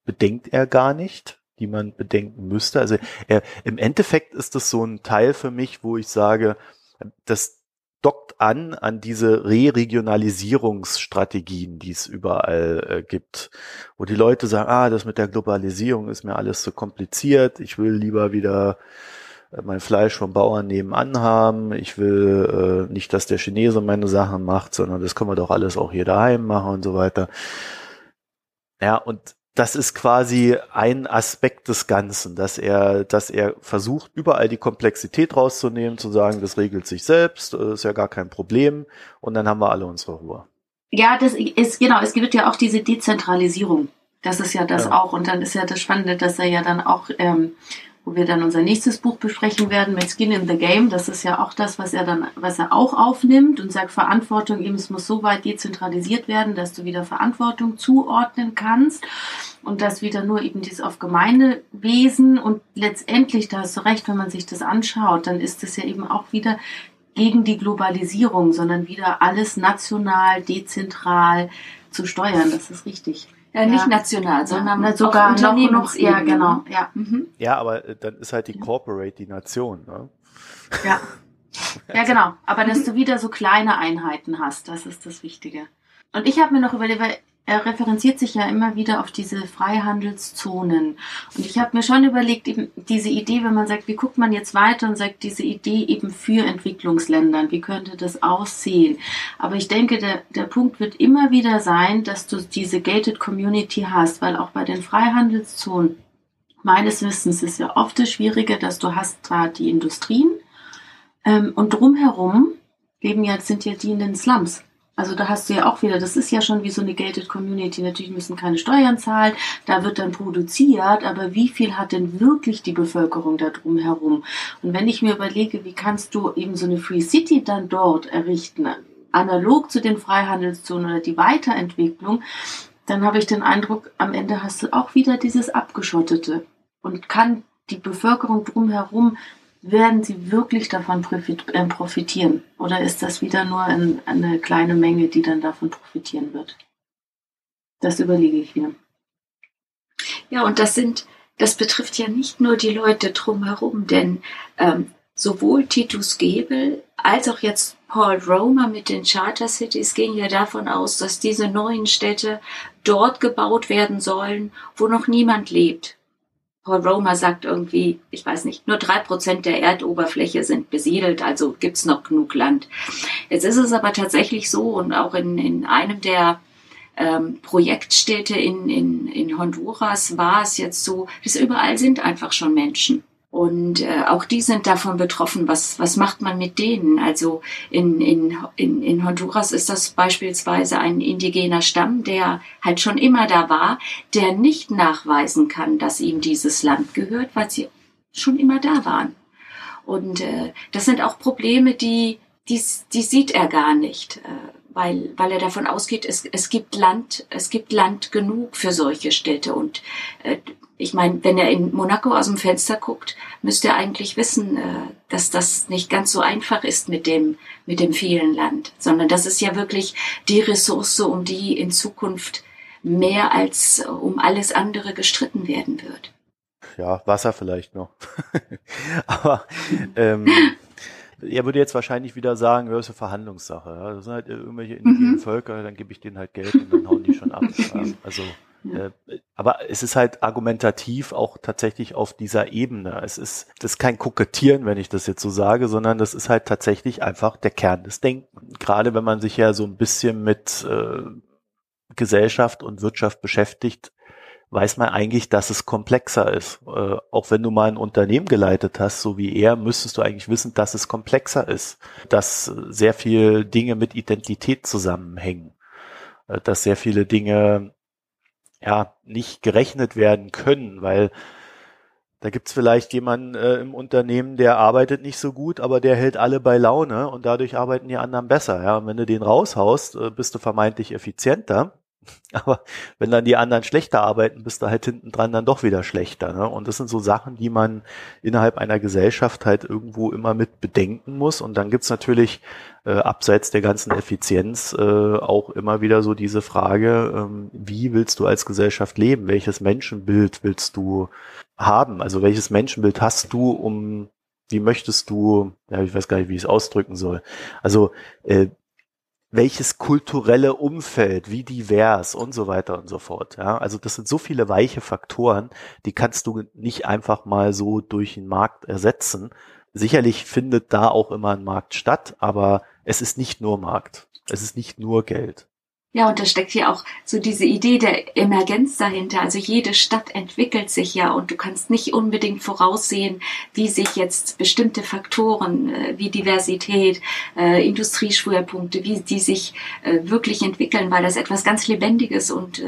bedenkt er gar nicht, die man bedenken müsste. Also er, im Endeffekt ist das so ein Teil für mich, wo ich sage, das dockt an an diese Re-Regionalisierungsstrategien, die es überall äh, gibt, wo die Leute sagen, ah, das mit der Globalisierung ist mir alles zu kompliziert, ich will lieber wieder mein Fleisch vom Bauern nebenan haben. Ich will äh, nicht, dass der Chinese meine Sachen macht, sondern das können wir doch alles auch hier daheim machen und so weiter. Ja, und das ist quasi ein Aspekt des Ganzen, dass er, dass er versucht, überall die Komplexität rauszunehmen, zu sagen, das regelt sich selbst, das ist ja gar kein Problem und dann haben wir alle unsere Ruhe. Ja, das ist genau, es gibt ja auch diese Dezentralisierung. Das ist ja das ja. auch. Und dann ist ja das Spannende, dass er ja dann auch ähm, wo wir dann unser nächstes Buch besprechen werden mit Skin in the Game. Das ist ja auch das, was er dann, was er auch aufnimmt und sagt, Verantwortung eben, es muss so weit dezentralisiert werden, dass du wieder Verantwortung zuordnen kannst und das wieder nur eben dieses auf Gemeindewesen und letztendlich, da hast du recht, wenn man sich das anschaut, dann ist es ja eben auch wieder gegen die Globalisierung, sondern wieder alles national, dezentral zu steuern. Das ist richtig. Ja, nicht ja. national, sondern ja, sogar noch, noch ja, genau. Ja. Mhm. ja, aber äh, dann ist halt die Corporate die Nation. Ne? Ja. ja, genau. Aber dass du wieder so kleine Einheiten hast, das ist das Wichtige. Und ich habe mir noch überlegt, weil er referenziert sich ja immer wieder auf diese Freihandelszonen. Und ich habe mir schon überlegt, eben diese Idee, wenn man sagt, wie guckt man jetzt weiter und sagt, diese Idee eben für Entwicklungsländern, wie könnte das aussehen? Aber ich denke, der, der Punkt wird immer wieder sein, dass du diese gated Community hast, weil auch bei den Freihandelszonen meines Wissens ist ja oft das Schwierige, dass du hast da die Industrien ähm, und drumherum leben ja, sind ja die in den Slums. Also da hast du ja auch wieder, das ist ja schon wie so eine gated Community. Natürlich müssen keine Steuern zahlen, da wird dann produziert, aber wie viel hat denn wirklich die Bevölkerung da drum herum? Und wenn ich mir überlege, wie kannst du eben so eine Free City dann dort errichten, analog zu den Freihandelszonen oder die Weiterentwicklung, dann habe ich den Eindruck, am Ende hast du auch wieder dieses Abgeschottete und kann die Bevölkerung drumherum werden sie wirklich davon äh, profitieren? Oder ist das wieder nur eine kleine Menge, die dann davon profitieren wird? Das überlege ich mir. Ja, und das sind, das betrifft ja nicht nur die Leute drumherum, denn ähm, sowohl Titus Gebel als auch jetzt Paul Romer mit den Charter Cities gehen ja davon aus, dass diese neuen Städte dort gebaut werden sollen, wo noch niemand lebt, Paul Romer sagt irgendwie, ich weiß nicht, nur drei Prozent der Erdoberfläche sind besiedelt, also gibt's noch genug Land. Jetzt ist es aber tatsächlich so und auch in, in einem der ähm, Projektstädte in, in, in Honduras war es jetzt so, dass überall sind einfach schon Menschen. Und äh, auch die sind davon betroffen. Was, was macht man mit denen? Also in, in, in, in Honduras ist das beispielsweise ein indigener Stamm, der halt schon immer da war, der nicht nachweisen kann, dass ihm dieses Land gehört, weil sie schon immer da waren. Und äh, das sind auch Probleme, die, die, die sieht er gar nicht. Äh, weil, weil er davon ausgeht, es, es gibt Land, es gibt Land genug für solche Städte und äh, ich meine, wenn er in Monaco aus dem Fenster guckt, müsste er eigentlich wissen, äh, dass das nicht ganz so einfach ist mit dem, mit dem vielen Land, sondern das ist ja wirklich die Ressource, um die in Zukunft mehr als um alles andere gestritten werden wird. Ja, Wasser vielleicht noch. Aber ähm, er würde jetzt wahrscheinlich wieder sagen, das ist eine Verhandlungssache. Das sind halt irgendwelche indigenen mhm. Völker, dann gebe ich denen halt Geld und dann hauen die schon ab. Also äh, aber es ist halt argumentativ auch tatsächlich auf dieser Ebene. Es ist, das ist kein Kokettieren, wenn ich das jetzt so sage, sondern das ist halt tatsächlich einfach der Kern des Denkens. Gerade wenn man sich ja so ein bisschen mit äh, Gesellschaft und Wirtschaft beschäftigt, weiß man eigentlich, dass es komplexer ist. Äh, auch wenn du mal ein Unternehmen geleitet hast, so wie er, müsstest du eigentlich wissen, dass es komplexer ist, dass sehr viele Dinge mit Identität zusammenhängen, äh, dass sehr viele Dinge ja nicht gerechnet werden können, weil da gibt's vielleicht jemanden äh, im Unternehmen, der arbeitet nicht so gut, aber der hält alle bei Laune und dadurch arbeiten die anderen besser. Ja, und wenn du den raushaust, äh, bist du vermeintlich effizienter. Aber wenn dann die anderen schlechter arbeiten, bist du halt hinten dran dann doch wieder schlechter. Ne? Und das sind so Sachen, die man innerhalb einer Gesellschaft halt irgendwo immer mit bedenken muss. Und dann gibt's natürlich äh, abseits der ganzen Effizienz äh, auch immer wieder so diese Frage, ähm, wie willst du als Gesellschaft leben? Welches Menschenbild willst du haben? Also welches Menschenbild hast du, um wie möchtest du, ja, ich weiß gar nicht, wie ich es ausdrücken soll. Also äh, welches kulturelle Umfeld, wie divers und so weiter und so fort. Ja, also das sind so viele weiche Faktoren, die kannst du nicht einfach mal so durch den Markt ersetzen. Sicherlich findet da auch immer ein Markt statt, aber es ist nicht nur Markt. Es ist nicht nur Geld. Ja, und da steckt ja auch so diese Idee der Emergenz dahinter. Also jede Stadt entwickelt sich ja und du kannst nicht unbedingt voraussehen, wie sich jetzt bestimmte Faktoren äh, wie Diversität, äh, Industrieschwerpunkte, wie die sich äh, wirklich entwickeln, weil das etwas ganz Lebendiges und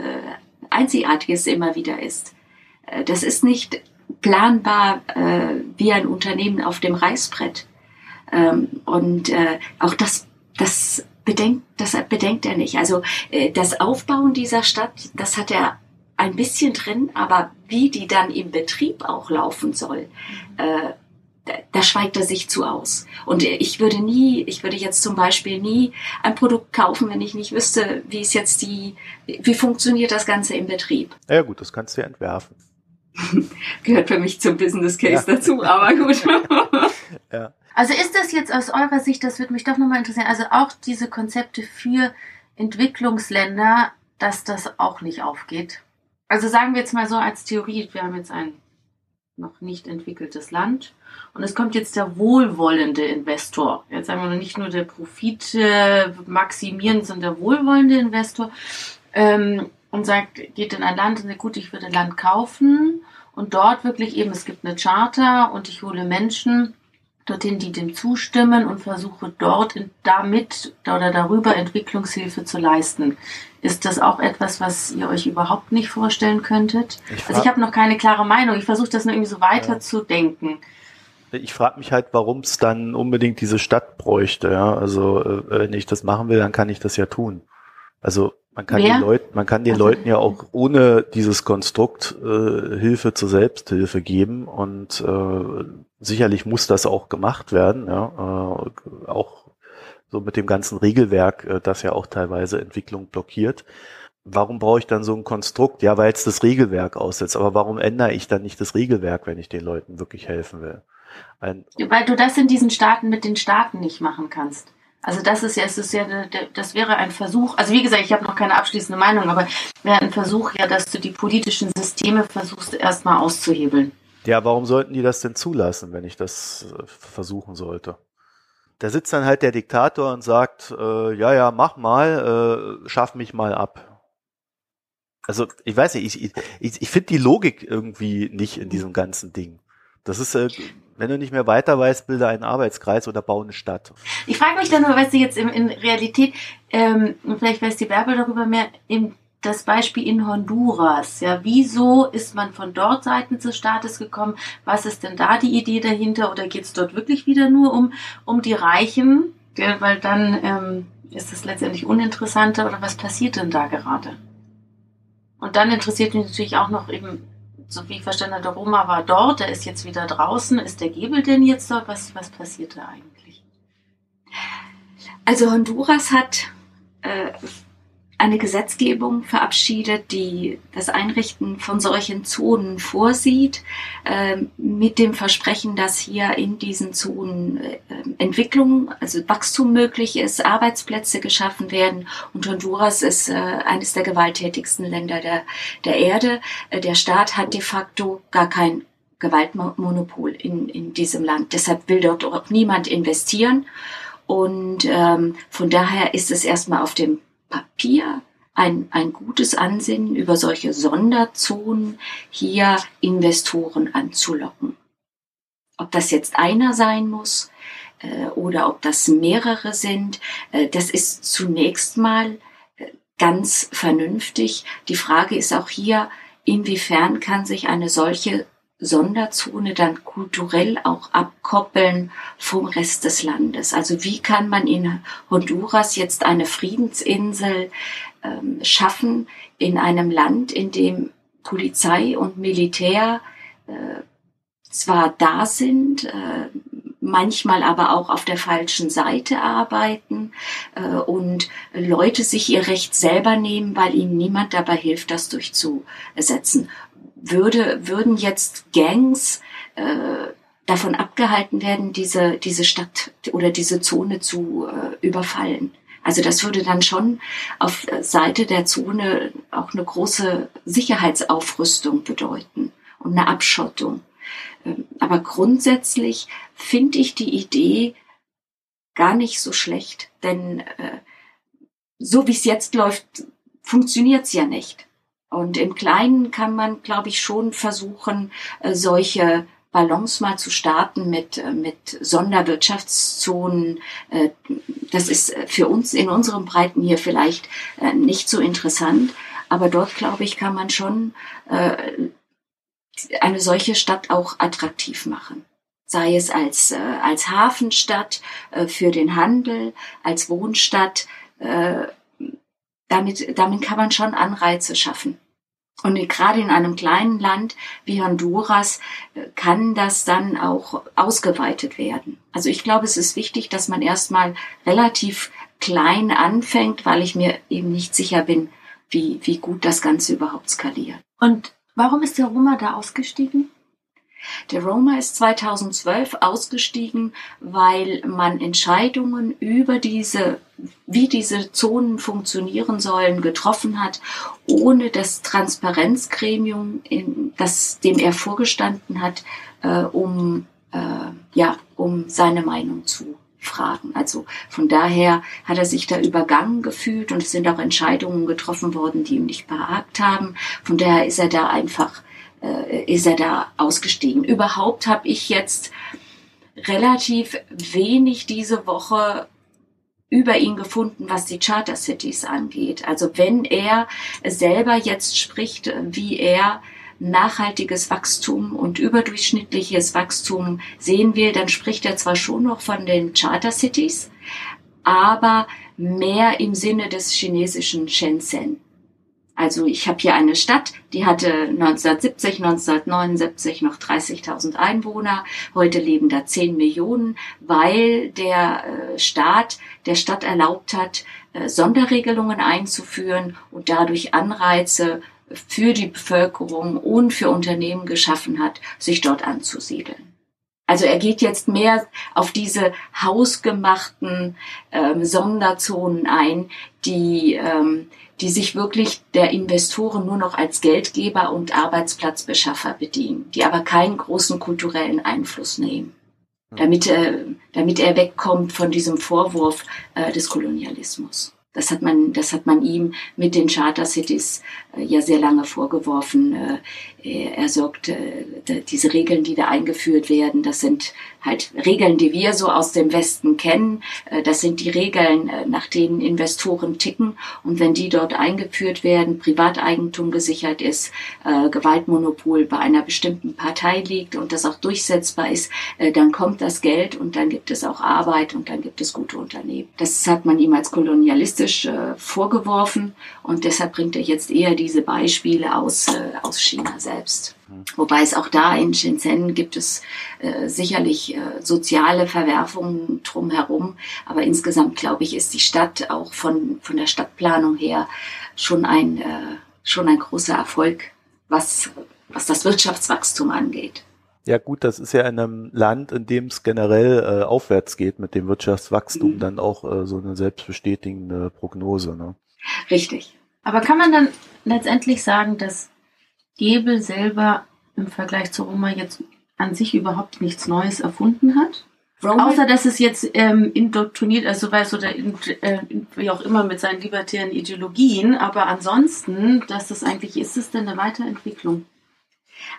Einzigartiges immer wieder ist. Das ist nicht planbar wie ein Unternehmen auf dem Reißbrett. Ähm, und auch das, das bedenkt, das bedenkt er nicht. Also äh, das Aufbauen dieser Stadt, das hat er ein bisschen drin, aber wie die dann im Betrieb auch laufen soll, äh, da schweigt er sich zu aus. Und ich würde nie, ich würde jetzt zum Beispiel nie ein Produkt kaufen, wenn ich nicht wüsste, wie ist jetzt die, wie funktioniert das Ganze im Betrieb. Ja gut, das kannst du ja entwerfen. Gehört für mich zum Business Case ja. dazu, aber gut. ja. Also ist das jetzt aus eurer Sicht, das würde mich doch nochmal interessieren, also auch diese Konzepte für Entwicklungsländer, dass das auch nicht aufgeht? Also sagen wir jetzt mal so als Theorie, wir haben jetzt ein noch nicht entwickeltes Land und es kommt jetzt der wohlwollende Investor. Jetzt sagen wir nicht nur der Profit maximieren, sondern der wohlwollende Investor ähm, und sagt, geht in ein Land und sagt, gut, ich würde Land kaufen und dort wirklich eben, es gibt eine Charta und ich hole Menschen dorthin, die dem zustimmen und versuche dort damit oder darüber Entwicklungshilfe zu leisten. Ist das auch etwas, was ihr euch überhaupt nicht vorstellen könntet? Ich also ich habe noch keine klare Meinung. Ich versuche das nur irgendwie so weiter ja. zu denken. Ich frage mich halt, warum es dann unbedingt diese Stadt bräuchte. Ja? Also äh, wenn ich das machen will, dann kann ich das ja tun. Also man kann, den Leuten, man kann den also, Leuten ja auch ohne dieses Konstrukt äh, Hilfe zur Selbsthilfe geben und äh, sicherlich muss das auch gemacht werden, ja, äh, auch so mit dem ganzen Regelwerk, äh, das ja auch teilweise Entwicklung blockiert. Warum brauche ich dann so ein Konstrukt? Ja, weil es das Regelwerk aussetzt. Aber warum ändere ich dann nicht das Regelwerk, wenn ich den Leuten wirklich helfen will? Ein weil du das in diesen Staaten mit den Staaten nicht machen kannst. Also das ist ja, es ist ja, das wäre ein Versuch. Also wie gesagt, ich habe noch keine abschließende Meinung, aber wäre ein Versuch ja, dass du die politischen Systeme versuchst erstmal auszuhebeln. Ja, warum sollten die das denn zulassen, wenn ich das äh, versuchen sollte? Da sitzt dann halt der Diktator und sagt, äh, ja, ja, mach mal, äh, schaff mich mal ab. Also ich weiß nicht, ich, ich, ich finde die Logik irgendwie nicht in diesem ganzen Ding. Das ist, äh, wenn du nicht mehr weiter weißt, bilde einen Arbeitskreis oder baue eine Stadt. Ich frage mich dann nur, weißt du, jetzt in, in Realität, ähm, vielleicht weiß die Bärbel darüber mehr, im das Beispiel in Honduras. Ja, wieso ist man von dort seitens des Staates gekommen? Was ist denn da die Idee dahinter? Oder geht es dort wirklich wieder nur um, um die Reichen? Ja, weil dann ähm, ist es letztendlich uninteressanter. Oder was passiert denn da gerade? Und dann interessiert mich natürlich auch noch eben, so wie ich verstanden habe, der Roma war dort, der ist jetzt wieder draußen. Ist der Gebel denn jetzt dort? Was, was passiert da eigentlich? Also Honduras hat äh, eine Gesetzgebung verabschiedet, die das Einrichten von solchen Zonen vorsieht, äh, mit dem Versprechen, dass hier in diesen Zonen äh, Entwicklung, also Wachstum möglich ist, Arbeitsplätze geschaffen werden. Und Honduras ist äh, eines der gewalttätigsten Länder der, der Erde. Äh, der Staat hat de facto gar kein Gewaltmonopol in, in diesem Land. Deshalb will dort auch niemand investieren. Und ähm, von daher ist es erstmal auf dem Papier ein, ein gutes Ansinnen, über solche Sonderzonen hier Investoren anzulocken. Ob das jetzt einer sein muss äh, oder ob das mehrere sind, äh, das ist zunächst mal äh, ganz vernünftig. Die Frage ist auch hier, inwiefern kann sich eine solche Sonderzone dann kulturell auch abkoppeln vom Rest des Landes. Also wie kann man in Honduras jetzt eine Friedensinsel ähm, schaffen in einem Land, in dem Polizei und Militär äh, zwar da sind, äh, manchmal aber auch auf der falschen Seite arbeiten äh, und Leute sich ihr Recht selber nehmen, weil ihnen niemand dabei hilft, das durchzusetzen würde, würden jetzt Gangs äh, davon abgehalten werden, diese, diese Stadt oder diese Zone zu äh, überfallen. Also das würde dann schon auf Seite der Zone auch eine große Sicherheitsaufrüstung bedeuten und eine Abschottung. Ähm, aber grundsätzlich finde ich die Idee gar nicht so schlecht, denn äh, so wie es jetzt läuft, funktioniert es ja nicht. Und im Kleinen kann man, glaube ich, schon versuchen, äh, solche Ballons mal zu starten mit, äh, mit Sonderwirtschaftszonen. Äh, das ist für uns in unserem Breiten hier vielleicht nicht so interessant, aber dort, glaube ich, kann man schon eine solche Stadt auch attraktiv machen. Sei es als, als Hafenstadt für den Handel, als Wohnstadt, damit, damit kann man schon Anreize schaffen. Und gerade in einem kleinen Land wie Honduras äh, kann das dann auch ausgeweitet werden. Also ich glaube, es ist wichtig, dass man erstmal relativ klein anfängt, weil ich mir eben nicht sicher bin, wie, wie gut das Ganze überhaupt skaliert. Und warum ist der Roma da ausgestiegen? Der Roma ist 2012 ausgestiegen, weil man Entscheidungen über diese, wie diese Zonen funktionieren sollen, getroffen hat, ohne das Transparenzgremium, in, das dem er vorgestanden hat, äh, um äh, ja, um seine Meinung zu fragen. Also von daher hat er sich da übergangen gefühlt und es sind auch Entscheidungen getroffen worden, die ihm nicht behagt haben. Von daher ist er da einfach äh, ist er da ausgestiegen. Überhaupt habe ich jetzt relativ wenig diese Woche über ihn gefunden, was die Charter Cities angeht. Also wenn er selber jetzt spricht, wie er nachhaltiges Wachstum und überdurchschnittliches Wachstum sehen will, dann spricht er zwar schon noch von den Charter Cities, aber mehr im Sinne des chinesischen Shenzhen. Also ich habe hier eine Stadt, die hatte 1970, 1979 noch 30.000 Einwohner. Heute leben da 10 Millionen, weil der äh, Staat der Stadt erlaubt hat, äh, Sonderregelungen einzuführen und dadurch Anreize für die Bevölkerung und für Unternehmen geschaffen hat, sich dort anzusiedeln. Also er geht jetzt mehr auf diese hausgemachten ähm, Sonderzonen ein, die, ähm, die sich wirklich der Investoren nur noch als Geldgeber und Arbeitsplatzbeschaffer bedienen, die aber keinen großen kulturellen Einfluss nehmen, damit, äh, damit er wegkommt von diesem Vorwurf äh, des Kolonialismus. Das hat man, das hat man ihm mit den Charter Cities äh, ja sehr lange vorgeworfen. Äh, er sorgt, äh, diese Regeln, die da eingeführt werden, das sind halt Regeln, die wir so aus dem Westen kennen. Äh, das sind die Regeln, äh, nach denen Investoren ticken. Und wenn die dort eingeführt werden, Privateigentum gesichert ist, äh, Gewaltmonopol bei einer bestimmten Partei liegt und das auch durchsetzbar ist, dann kommt das Geld und dann gibt es auch Arbeit und dann gibt es gute Unternehmen. Das hat man ihm als kolonialistisch vorgeworfen und deshalb bringt er jetzt eher diese Beispiele aus, aus China selbst. Wobei es auch da in Shenzhen gibt es äh, sicherlich äh, soziale Verwerfungen drumherum. Aber insgesamt, glaube ich, ist die Stadt auch von, von der Stadtplanung her schon ein, äh, schon ein großer Erfolg, was, was das Wirtschaftswachstum angeht. Ja gut, das ist ja in einem Land, in dem es generell äh, aufwärts geht mit dem Wirtschaftswachstum, mhm. dann auch äh, so eine selbstbestätigende Prognose. Ne? Richtig. Aber kann man dann letztendlich sagen, dass Gebel selber im Vergleich zu Roma jetzt an sich überhaupt nichts Neues erfunden hat. Roman? Außer dass es jetzt ähm, indoktriniert, also weiß oder in, äh, wie auch immer mit seinen libertären Ideologien, aber ansonsten, dass das eigentlich ist es denn eine Weiterentwicklung?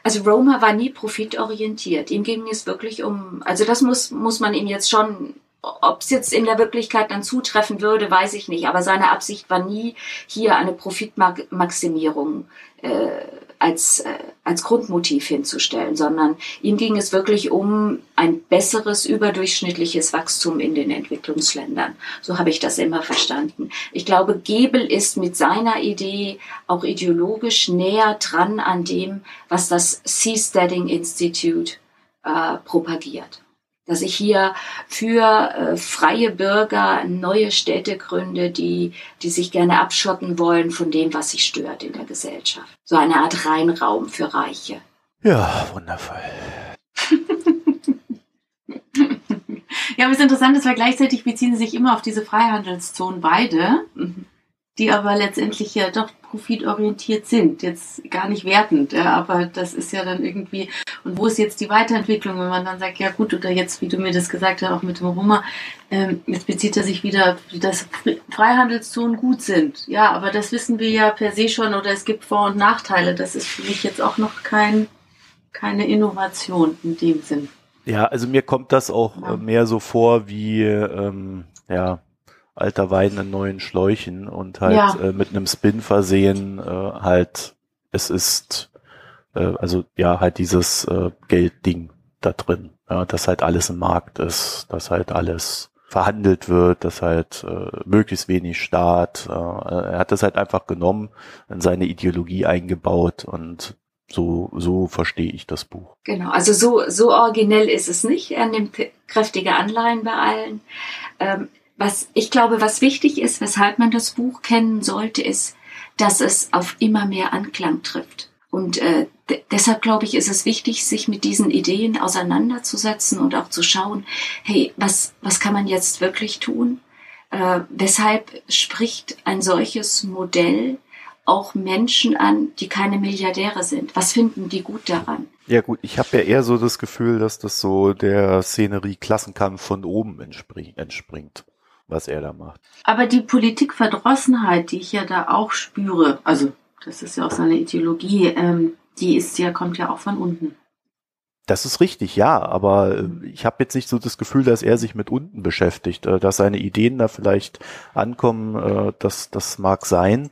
Also Roma war nie profitorientiert. Ihm ging es wirklich um, also das muss, muss man ihm jetzt schon ob es jetzt in der Wirklichkeit dann zutreffen würde, weiß ich nicht. Aber seine Absicht war nie, hier eine Profitmaximierung äh, als, äh, als Grundmotiv hinzustellen, sondern ihm ging es wirklich um ein besseres, überdurchschnittliches Wachstum in den Entwicklungsländern. So habe ich das immer verstanden. Ich glaube, Gebel ist mit seiner Idee auch ideologisch näher dran an dem, was das Seasteading Institute äh, propagiert dass ich hier für äh, freie Bürger neue Städte gründe, die, die sich gerne abschotten wollen von dem, was sie stört in der Gesellschaft. So eine Art Reinraum für Reiche. Ja, wundervoll. ja, aber es ist interessant, dass wir gleichzeitig beziehen sich immer auf diese Freihandelszonen beide. Mhm die aber letztendlich ja doch profitorientiert sind. Jetzt gar nicht wertend, ja, aber das ist ja dann irgendwie, und wo ist jetzt die Weiterentwicklung, wenn man dann sagt, ja gut, oder jetzt, wie du mir das gesagt hast, auch mit dem Roma, ähm, jetzt bezieht er sich wieder, dass Freihandelszonen gut sind. Ja, aber das wissen wir ja per se schon, oder es gibt Vor- und Nachteile. Das ist für mich jetzt auch noch kein, keine Innovation in dem Sinn. Ja, also mir kommt das auch ja. mehr so vor wie, ähm, ja, alter Wein in neuen Schläuchen und halt ja. äh, mit einem Spin versehen, äh, halt, es ist, äh, also ja, halt dieses äh, Geldding da drin, ja, dass halt alles im Markt ist, dass halt alles verhandelt wird, dass halt äh, möglichst wenig Staat, äh, er hat das halt einfach genommen, in seine Ideologie eingebaut und so, so verstehe ich das Buch. Genau, also so, so originell ist es nicht. Er nimmt kräftige Anleihen bei allen. Ähm, was ich glaube, was wichtig ist, weshalb man das Buch kennen sollte, ist, dass es auf immer mehr Anklang trifft. Und äh, deshalb glaube ich, ist es wichtig, sich mit diesen Ideen auseinanderzusetzen und auch zu schauen, hey, was, was kann man jetzt wirklich tun? Äh, weshalb spricht ein solches Modell auch Menschen an, die keine Milliardäre sind? Was finden die gut daran? Ja gut, ich habe ja eher so das Gefühl, dass das so der Szenerie Klassenkampf von oben entspringt was er da macht. Aber die Politikverdrossenheit, die ich ja da auch spüre, also das ist ja auch seine Ideologie, ähm, die ist ja, kommt ja auch von unten. Das ist richtig, ja, aber äh, ich habe jetzt nicht so das Gefühl, dass er sich mit unten beschäftigt, äh, dass seine Ideen da vielleicht ankommen, äh, das, das mag sein.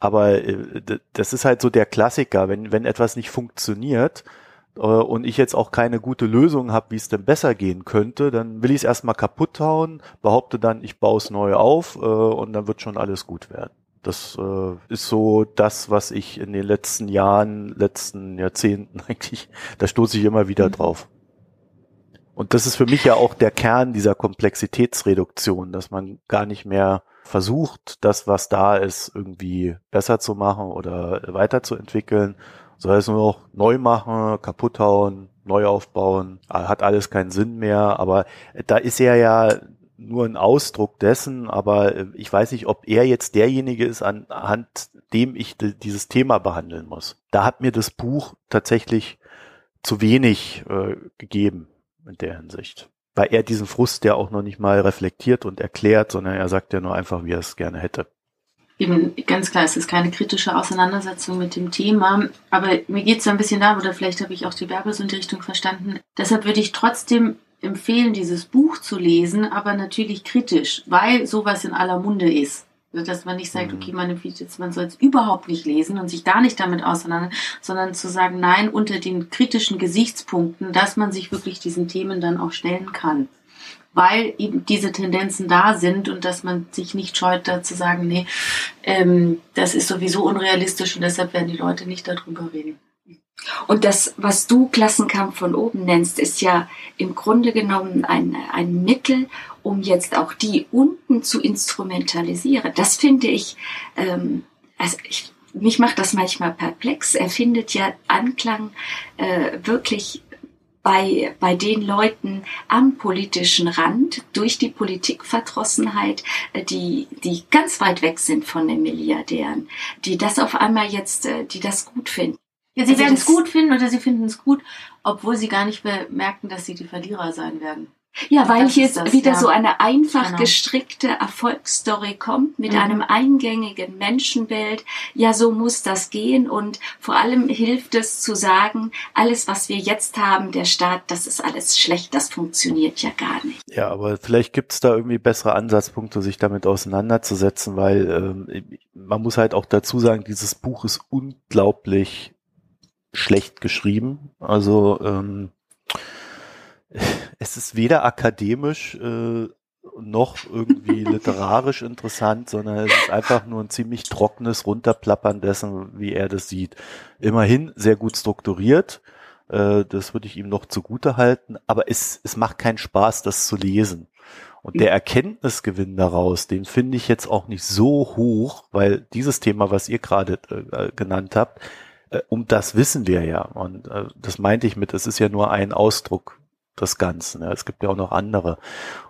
Aber das ist halt so der Klassiker, wenn, wenn etwas nicht funktioniert, und ich jetzt auch keine gute Lösung habe, wie es denn besser gehen könnte, dann will ich es erstmal kaputt hauen, behaupte dann, ich baue es neu auf und dann wird schon alles gut werden. Das äh, ist so das, was ich in den letzten Jahren, letzten Jahrzehnten eigentlich, da stoße ich immer wieder mhm. drauf. Und das ist für mich ja auch der Kern dieser Komplexitätsreduktion, dass man gar nicht mehr versucht, das, was da ist, irgendwie besser zu machen oder weiterzuentwickeln, soll es nur noch neu machen, kaputt hauen, neu aufbauen, hat alles keinen Sinn mehr, aber da ist er ja nur ein Ausdruck dessen, aber äh, ich weiß nicht, ob er jetzt derjenige ist, anhand dem ich dieses Thema behandeln muss. Da hat mir das Buch tatsächlich zu wenig äh, gegeben in der Hinsicht. Weil er diesen Frust ja auch noch nicht mal reflektiert und erklärt, sondern er sagt ja nur einfach, wie er es gerne hätte. Eben, ganz klar, es ist keine kritische Auseinandersetzung mit dem Thema, aber mir geht es so ein bisschen da, oder vielleicht habe ich auch die Werbung in die Richtung verstanden. Deshalb würde ich trotzdem empfehlen, dieses Buch zu lesen, aber natürlich kritisch, weil sowas in aller Munde ist. Also, dass man nicht sagt, mhm. okay, man empfiehlt jetzt, man soll es überhaupt nicht lesen und sich gar nicht damit auseinander, sondern zu sagen, nein, unter den kritischen Gesichtspunkten, dass man sich wirklich diesen Themen dann auch stellen kann. Weil eben diese Tendenzen da sind und dass man sich nicht scheut, da zu sagen, nee, ähm, das ist sowieso unrealistisch und deshalb werden die Leute nicht darüber reden. Und das, was du Klassenkampf von oben nennst, ist ja im Grunde genommen ein, ein Mittel, um jetzt auch die unten zu instrumentalisieren. Das finde ich, ähm, also ich, mich macht das manchmal perplex. Er findet ja Anklang äh, wirklich bei, bei den Leuten am politischen Rand durch die Politikverdrossenheit, äh, die, die ganz weit weg sind von den Milliardären, die das auf einmal jetzt, äh, die das gut finden. Ja, sie also werden es gut finden oder sie finden es gut, obwohl sie gar nicht bemerken, dass sie die Verlierer sein werden. Ja, weil hier das, wieder ja. so eine einfach genau. gestrickte Erfolgsstory kommt mit mhm. einem eingängigen Menschenbild. Ja, so muss das gehen und vor allem hilft es zu sagen, alles, was wir jetzt haben, der Staat, das ist alles schlecht, das funktioniert ja gar nicht. Ja, aber vielleicht gibt es da irgendwie bessere Ansatzpunkte, sich damit auseinanderzusetzen, weil ähm, man muss halt auch dazu sagen, dieses Buch ist unglaublich schlecht geschrieben. Also ähm, es ist weder akademisch äh, noch irgendwie literarisch interessant, sondern es ist einfach nur ein ziemlich trockenes Runterplappern dessen, wie er das sieht. Immerhin sehr gut strukturiert, äh, das würde ich ihm noch zugute halten, aber es, es macht keinen Spaß, das zu lesen. Und der Erkenntnisgewinn daraus, den finde ich jetzt auch nicht so hoch, weil dieses Thema, was ihr gerade äh, genannt habt, äh, um das wissen wir ja. Und äh, das meinte ich mit, es ist ja nur ein Ausdruck des Ganzen. Ja. Es gibt ja auch noch andere.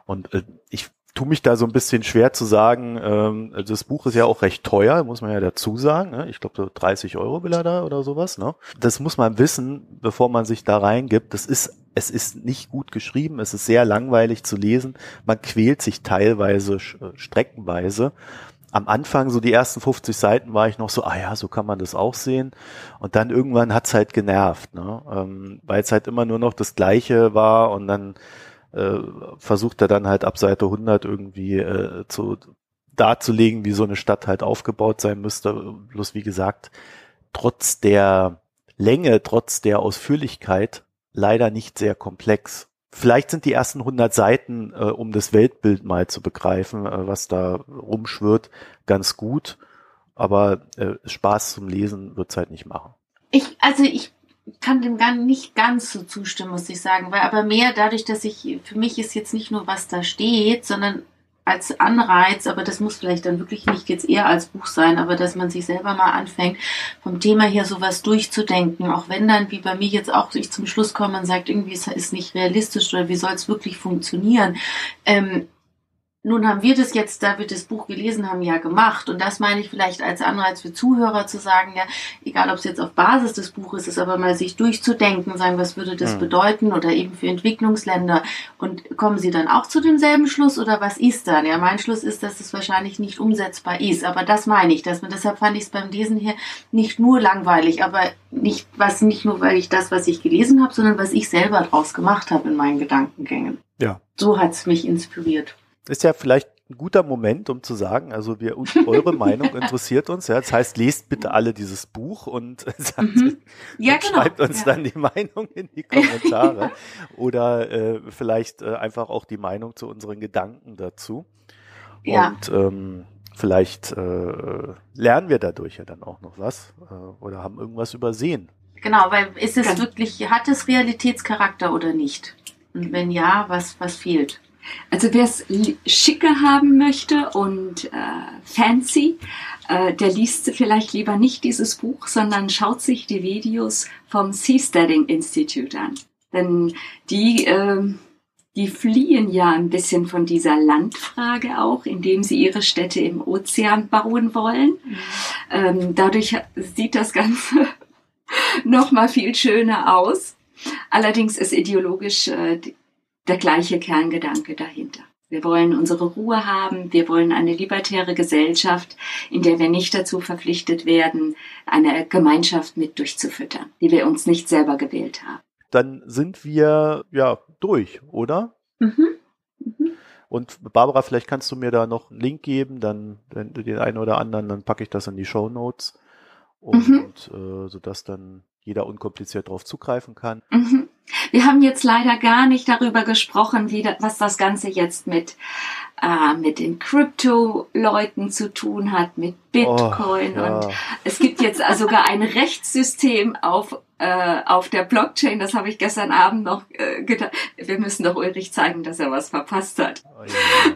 Und äh, ich tue mich da so ein bisschen schwer zu sagen, ähm, das Buch ist ja auch recht teuer, muss man ja dazu sagen. Ne? Ich glaube, so 30 Euro will er da oder sowas. Ne? Das muss man wissen, bevor man sich da reingibt. Das ist, es ist nicht gut geschrieben, es ist sehr langweilig zu lesen. Man quält sich teilweise, äh, streckenweise am Anfang, so die ersten 50 Seiten, war ich noch so, ah ja, so kann man das auch sehen. Und dann irgendwann hat's halt genervt, ne? ähm, weil es halt immer nur noch das Gleiche war und dann äh, versucht er dann halt ab Seite 100 irgendwie äh, zu darzulegen, wie so eine Stadt halt aufgebaut sein müsste. Bloß wie gesagt, trotz der Länge, trotz der Ausführlichkeit leider nicht sehr komplex. Vielleicht sind die ersten 100 Seiten, äh, um das Weltbild mal zu begreifen, äh, was da rumschwirrt, ganz gut. Aber äh, Spaß zum Lesen wird's halt nicht machen. Ich, also ich kann dem gar nicht ganz so zustimmen, muss ich sagen, weil aber mehr dadurch, dass ich, für mich ist jetzt nicht nur, was da steht, sondern als Anreiz, aber das muss vielleicht dann wirklich nicht jetzt eher als Buch sein, aber dass man sich selber mal anfängt, vom Thema her sowas durchzudenken, auch wenn dann, wie bei mir jetzt auch, ich zum Schluss komme und sagt, irgendwie ist es nicht realistisch oder wie soll es wirklich funktionieren. Ähm, nun haben wir das jetzt, da wir das Buch gelesen haben, ja gemacht. Und das meine ich vielleicht als Anreiz für Zuhörer zu sagen, ja, egal ob es jetzt auf Basis des Buches ist, aber mal sich durchzudenken, sagen, was würde das mhm. bedeuten oder eben für Entwicklungsländer. Und kommen Sie dann auch zu demselben Schluss oder was ist dann? Ja, mein Schluss ist, dass es wahrscheinlich nicht umsetzbar ist. Aber das meine ich, dass man, deshalb fand ich es beim Lesen hier nicht nur langweilig, aber nicht, was nicht nur, weil ich das, was ich gelesen habe, sondern was ich selber draus gemacht habe in meinen Gedankengängen. Ja. So hat es mich inspiriert ist ja vielleicht ein guter Moment, um zu sagen, also wir, eure Meinung interessiert uns. Ja, das heißt, lest bitte alle dieses Buch und, sagt, mhm. ja, und genau. schreibt uns ja. dann die Meinung in die Kommentare oder äh, vielleicht äh, einfach auch die Meinung zu unseren Gedanken dazu. Ja. Und ähm, vielleicht äh, lernen wir dadurch ja dann auch noch was äh, oder haben irgendwas übersehen. Genau, weil ist es wirklich, hat es Realitätscharakter oder nicht? Und wenn ja, was, was fehlt? Also wer es schicker haben möchte und äh, fancy, äh, der liest vielleicht lieber nicht dieses Buch, sondern schaut sich die Videos vom Seasteading Institute an. Denn die, äh, die fliehen ja ein bisschen von dieser Landfrage auch, indem sie ihre Städte im Ozean bauen wollen. Mhm. Ähm, dadurch sieht das Ganze noch mal viel schöner aus. Allerdings ist ideologisch äh, der gleiche Kerngedanke dahinter. Wir wollen unsere Ruhe haben, wir wollen eine libertäre Gesellschaft, in der wir nicht dazu verpflichtet werden, eine Gemeinschaft mit durchzufüttern, die wir uns nicht selber gewählt haben. Dann sind wir ja durch, oder? Mhm. Mhm. Und Barbara, vielleicht kannst du mir da noch einen Link geben, dann den einen oder anderen, dann packe ich das in die Show Notes und mhm. äh, sodass dann jeder unkompliziert darauf zugreifen kann. Mhm. Wir haben jetzt leider gar nicht darüber gesprochen, wie das, was das Ganze jetzt mit, äh, mit den Crypto-Leuten zu tun hat, mit Bitcoin. Oh, ja. Und es gibt jetzt sogar ein Rechtssystem auf, äh, auf der Blockchain. Das habe ich gestern Abend noch äh, gedacht. Wir müssen doch Ulrich zeigen, dass er was verpasst hat. Oh,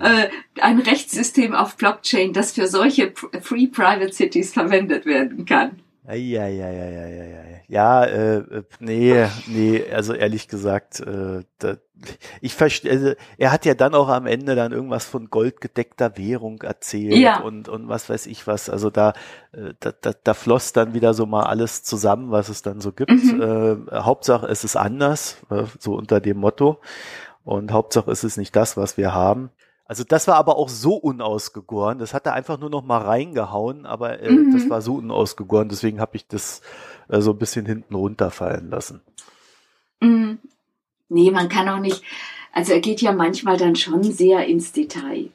ja. äh, ein Rechtssystem auf Blockchain, das für solche Free Private Cities verwendet werden kann. Eieieiei. Ja, äh, nee, nee, also ehrlich gesagt, äh, da, ich verstehe, also, er hat ja dann auch am Ende dann irgendwas von goldgedeckter Währung erzählt ja. und, und was weiß ich was. Also da, äh, da, da, da floss dann wieder so mal alles zusammen, was es dann so gibt. Mhm. Äh, Hauptsache es ist anders, äh, so unter dem Motto. Und Hauptsache es ist nicht das, was wir haben. Also das war aber auch so unausgegoren. Das hat er einfach nur noch mal reingehauen, aber äh, mhm. das war so unausgegoren. Deswegen habe ich das äh, so ein bisschen hinten runterfallen lassen. Mhm. Nee, man kann auch nicht. Also er geht ja manchmal dann schon sehr ins Detail.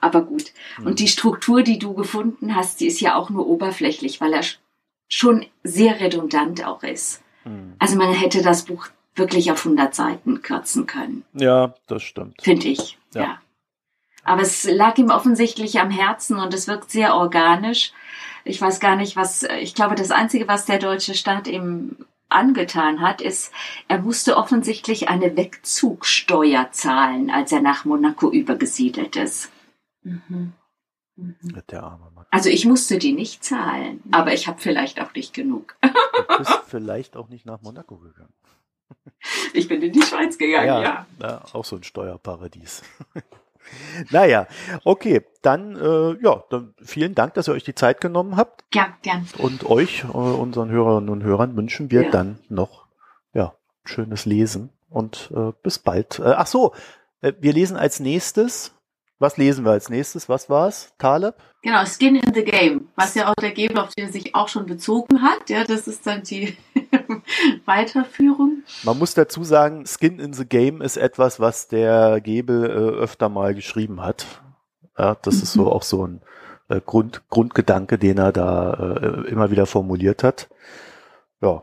Aber gut. Mhm. Und die Struktur, die du gefunden hast, die ist ja auch nur oberflächlich, weil er schon sehr redundant auch ist. Mhm. Also man hätte das Buch wirklich auf 100 Seiten kürzen können. Ja, das stimmt. Finde ich. ja. ja. Aber es lag ihm offensichtlich am Herzen und es wirkt sehr organisch. Ich weiß gar nicht, was, ich glaube, das Einzige, was der deutsche Staat ihm angetan hat, ist, er musste offensichtlich eine Wegzugsteuer zahlen, als er nach Monaco übergesiedelt ist. Mhm. Mhm. Der arme Mann. Also ich musste die nicht zahlen, aber ich habe vielleicht auch nicht genug. Du bist vielleicht auch nicht nach Monaco gegangen. Ich bin in die Schweiz gegangen, ja. ja. ja auch so ein Steuerparadies. Naja, okay, dann äh, ja, dann vielen Dank, dass ihr euch die Zeit genommen habt. Ja, gern. Und euch, äh, unseren Hörerinnen und Hörern, wünschen wir ja. dann noch ja schönes Lesen und äh, bis bald. Äh, ach so, äh, wir lesen als nächstes. Was lesen wir als nächstes? Was war's? Taleb? Genau, Skin in the Game, was ja auch der Gebel, auf den er sich auch schon bezogen hat. Ja, das ist dann die Weiterführung. Man muss dazu sagen, Skin in the Game ist etwas, was der Gebel äh, öfter mal geschrieben hat. Ja, das mhm. ist so mhm. auch so ein äh, Grund, Grundgedanke, den er da äh, immer wieder formuliert hat. Ja.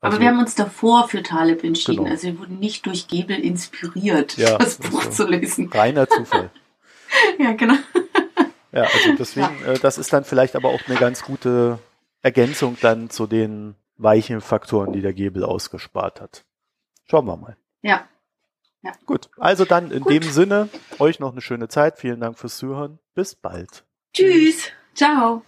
Also, Aber wir haben uns davor für Taleb entschieden. Genau. Also wir wurden nicht durch Gebel inspiriert, ja, das Buch so zu lesen. Reiner Zufall. ja, genau. Ja, also deswegen, ja. Äh, das ist dann vielleicht aber auch eine ganz gute Ergänzung dann zu den weichen Faktoren, die der Gebel ausgespart hat. Schauen wir mal. Ja. ja. Gut, also dann in Gut. dem Sinne, euch noch eine schöne Zeit. Vielen Dank fürs Zuhören. Bis bald. Tschüss. Ciao.